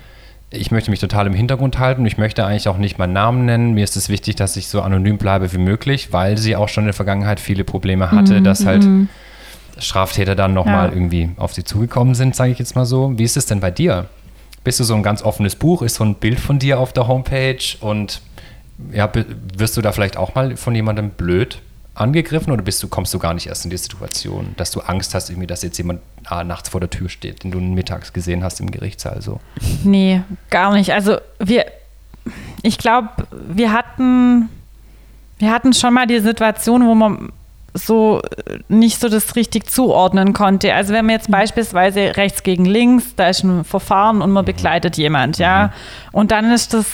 ich möchte mich total im Hintergrund halten. Ich möchte eigentlich auch nicht meinen Namen nennen. Mir ist es wichtig, dass ich so anonym bleibe wie möglich, weil sie auch schon in der Vergangenheit viele Probleme hatte, dass halt Straftäter dann nochmal Ja. irgendwie auf sie zugekommen sind, sage ich jetzt mal so. Wie ist es denn bei dir? Bist du so ein ganz offenes Buch? Ist so ein Bild von dir auf der Homepage? Und ja, wirst du da vielleicht auch mal von jemandem blöd angegriffen oder bist du, kommst du gar nicht erst in die Situation, dass du Angst hast, irgendwie, dass jetzt jemand ah, nachts vor der Tür steht, den du mittags gesehen hast im Gerichtssaal? So. Nee, gar nicht. Also wir, ich glaube, wir hatten, wir hatten schon mal die Situation, wo man so äh, nicht so das richtig zuordnen konnte. Also wenn man jetzt beispielsweise rechts gegen links, da ist ein Verfahren und man begleitet jemand, ja. Und dann ist das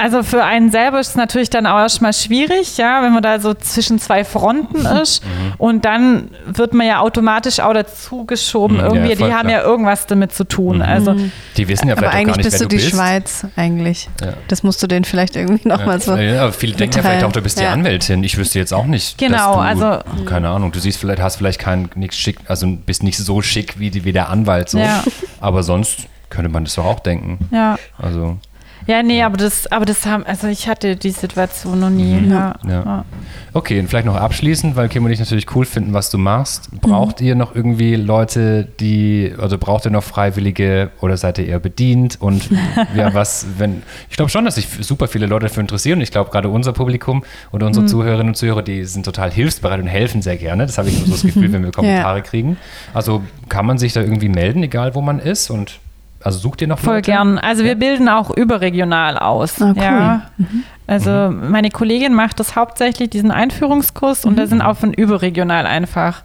also für einen selber ist es natürlich dann auch erstmal schwierig, ja, wenn man da so zwischen zwei Fronten ist. Und dann wird man ja automatisch auch dazu geschoben, Mhm, ja, irgendwie, voll die haben klar. ja irgendwas damit zu tun. Also Die wissen ja Aber vielleicht auch gar eigentlich nicht, bist du du die bist. Schweiz, eigentlich. Ja. Das musst du denen vielleicht irgendwie nochmal Ja, so. ja, aber viele denken ja vielleicht auch, du bist die Ja. Anwältin. Ich wüsste jetzt auch nicht. Genau, dass du, also- Keine Ahnung, du siehst vielleicht, hast vielleicht kein nix schick, also bist nicht so schick wie, die, wie der Anwalt so. Ja. Aber sonst könnte man das doch auch denken. ja. Also, Ja, nee, aber das, aber das haben, also ich hatte die Situation noch nie. Mhm. Ja. Ja. Ja. Okay, und vielleicht noch abschließend, weil Kim und ich natürlich cool finden, was du machst. Braucht ihr noch irgendwie Leute, die, also braucht ihr noch Freiwillige oder seid ihr eher bedient? Und ja, was, wenn, ich glaube schon, dass sich super viele Leute dafür interessieren. Und ich glaube, gerade unser Publikum oder unsere Zuhörerinnen und Zuhörer, die sind total hilfsbereit und helfen sehr gerne. Das habe ich immer so das Gefühl, wenn wir Kommentare kriegen. Also kann man sich da irgendwie melden, egal wo man ist? Und also sucht ihr noch Voll Leute? gern. Also wir bilden auch überregional aus. Ah, cool. ja. Also meine Kollegin macht das hauptsächlich, diesen Einführungskurs, und da sind auch von überregional einfach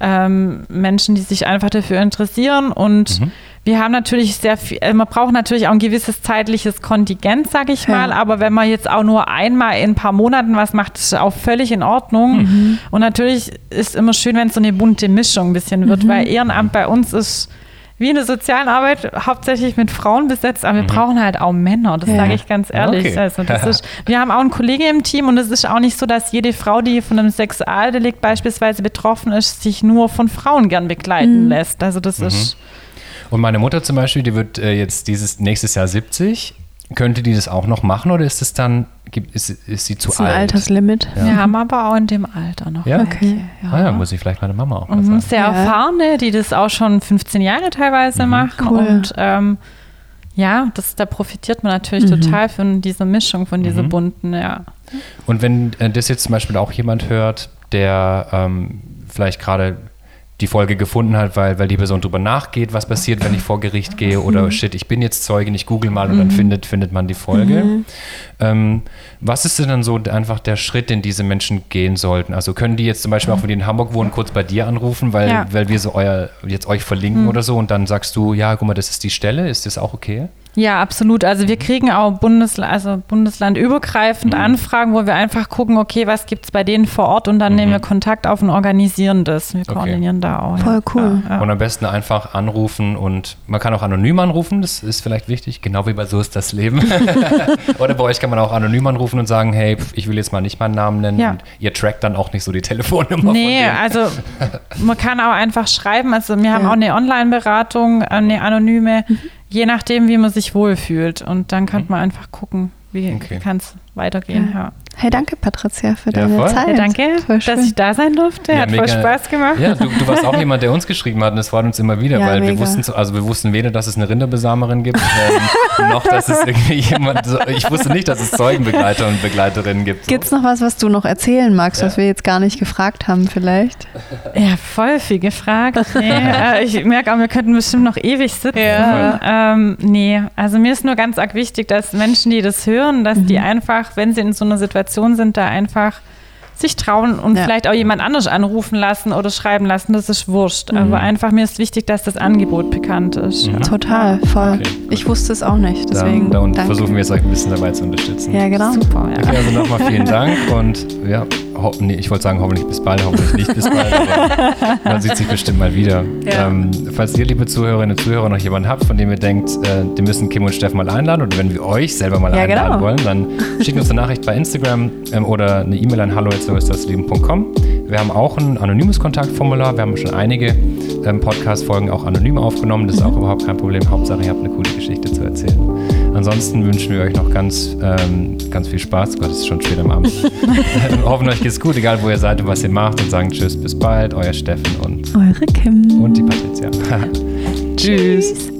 ähm, Menschen, die sich einfach dafür interessieren. Und wir haben natürlich sehr viel, äh, man braucht natürlich auch ein gewisses zeitliches Kontingent, sage ich Ja. mal. Aber wenn man jetzt auch nur einmal in ein paar Monaten was macht, ist auch völlig in Ordnung. Und natürlich ist immer schön, wenn es so eine bunte Mischung ein bisschen wird, weil Ehrenamt bei uns ist wie in der sozialen Arbeit hauptsächlich mit Frauen besetzt, aber wir brauchen halt auch Männer, das Ja. sage ich ganz ehrlich. Okay. Also das ist, wir haben auch einen Kollegen im Team und es ist auch nicht so, dass jede Frau, die von einem Sexualdelikt beispielsweise betroffen ist, sich nur von Frauen gern begleiten lässt. Also das ist Und meine Mutter zum Beispiel, die wird äh, jetzt dieses nächstes Jahr 70. Könnte die das auch noch machen oder ist es dann, gibt, ist, ist sie zu ist ein alt? Alterslimit. wir haben aber auch in dem Alter noch. Ja? Okay. Ja. Ah ja, muss ich vielleicht meine Mama auch mal Mhm, sagen. sehr Ja. erfahrene, die das auch schon 15 Jahre teilweise machen. Cool. Und ähm, ja, das, da profitiert man natürlich total von dieser Mischung, von dieser bunten, ja. Und wenn äh, das jetzt zum Beispiel auch jemand hört, der ähm, vielleicht gerade die Folge gefunden hat, weil, weil die Person drüber nachgeht, was passiert, wenn ich vor Gericht gehe oder shit, ich bin jetzt Zeugin, ich google mal und dann findet, findet man die Folge. Ähm, was ist denn dann so einfach der Schritt, den diese Menschen gehen sollten? Also können die jetzt zum Beispiel auch, wenn die in Hamburg wohnen, kurz bei dir anrufen, weil, Ja. weil wir so euer, jetzt euch verlinken oder so und dann sagst du, ja, guck mal, das ist die Stelle, ist das auch okay? Ja, absolut. Also wir kriegen auch Bundesla also bundeslandübergreifend Anfragen, wo wir einfach gucken, okay, was gibt es bei denen vor Ort und dann nehmen wir Kontakt auf und organisieren das. Wir koordinieren da auch. Voll cool. Ja, ja. Und am besten einfach anrufen und man kann auch anonym anrufen, das ist vielleicht wichtig, genau wie bei So ist das Leben. Oder bei euch kann man auch anonym anrufen und sagen, hey, ich will jetzt mal nicht meinen Namen nennen Ja. und ihr trackt dann auch nicht so die Telefonnummer Nee, also man kann auch einfach schreiben. Also wir haben Ja. auch eine Online-Beratung, eine anonyme, je nachdem, wie man sich wohlfühlt. Und dann kann man einfach gucken, wie Okay. kann es weitergehen. Ja. Hey, danke Patricia für Ja, deine voll. Zeit. Ja, danke, Voll dass ich da sein durfte. Ja, Hat voll mega. Spaß gemacht. Ja, du, du warst auch jemand, der uns geschrieben hat und das freut uns immer wieder, Ja, weil wir wussten, so- also wir wussten weder, dass es eine Rinderbesamerin gibt, ähm, noch, dass es irgendwie jemand, so, ich wusste nicht, dass es Zeugenbegleiter und Begleiterinnen gibt. So. Gibt's noch was, was du noch erzählen magst, Ja. was wir jetzt gar nicht gefragt haben vielleicht? Ja, voll viel gefragt. Nee, äh, ich merke auch, wir könnten bestimmt noch ewig sitzen. Ja. Ähm, nee, also mir ist nur ganz arg wichtig, dass Menschen, die das hören, dass die einfach, wenn sie in so einer Situation sind, da einfach sich trauen und Ja. vielleicht auch jemand anders anrufen lassen oder schreiben lassen, das ist wurscht. Aber einfach mir ist wichtig, dass das Angebot bekannt ist. Ja. Total, voll. Okay. Ich wusste es auch nicht, deswegen da und danke. versuchen wir es euch ein bisschen dabei zu unterstützen. Ja, genau. Super, ja. Okay, also nochmal vielen Dank und ja, nee, ich wollte sagen, hoffentlich bis bald, hoffentlich nicht bis bald, aber man sieht sich bestimmt mal wieder. Ja. Ähm, falls ihr, liebe Zuhörerinnen und Zuhörer, noch jemanden habt, von dem ihr denkt, äh, die müssen Kim und Steff mal einladen oder wenn wir euch selber mal Ja, einladen genau. wollen, dann schickt uns eine Nachricht bei Instagram ähm, oder eine E-Mail an hallo.soistdasleben.com. Wir haben auch ein anonymes Kontaktformular, wir haben schon einige ähm, Podcast-Folgen auch anonym aufgenommen, das ist auch überhaupt kein Problem. Hauptsache, ihr habt eine coole Geschichte zu erzählen. Ansonsten wünschen wir euch noch ganz, ähm, ganz viel Spaß. Gott, es ist schon spät am Abend. Wir hoffen, euch geht's gut, egal wo ihr seid und was ihr macht. Und sagen Tschüss, bis bald. Euer Steffen und, Eure Kim. und die Patricia. Tschüss.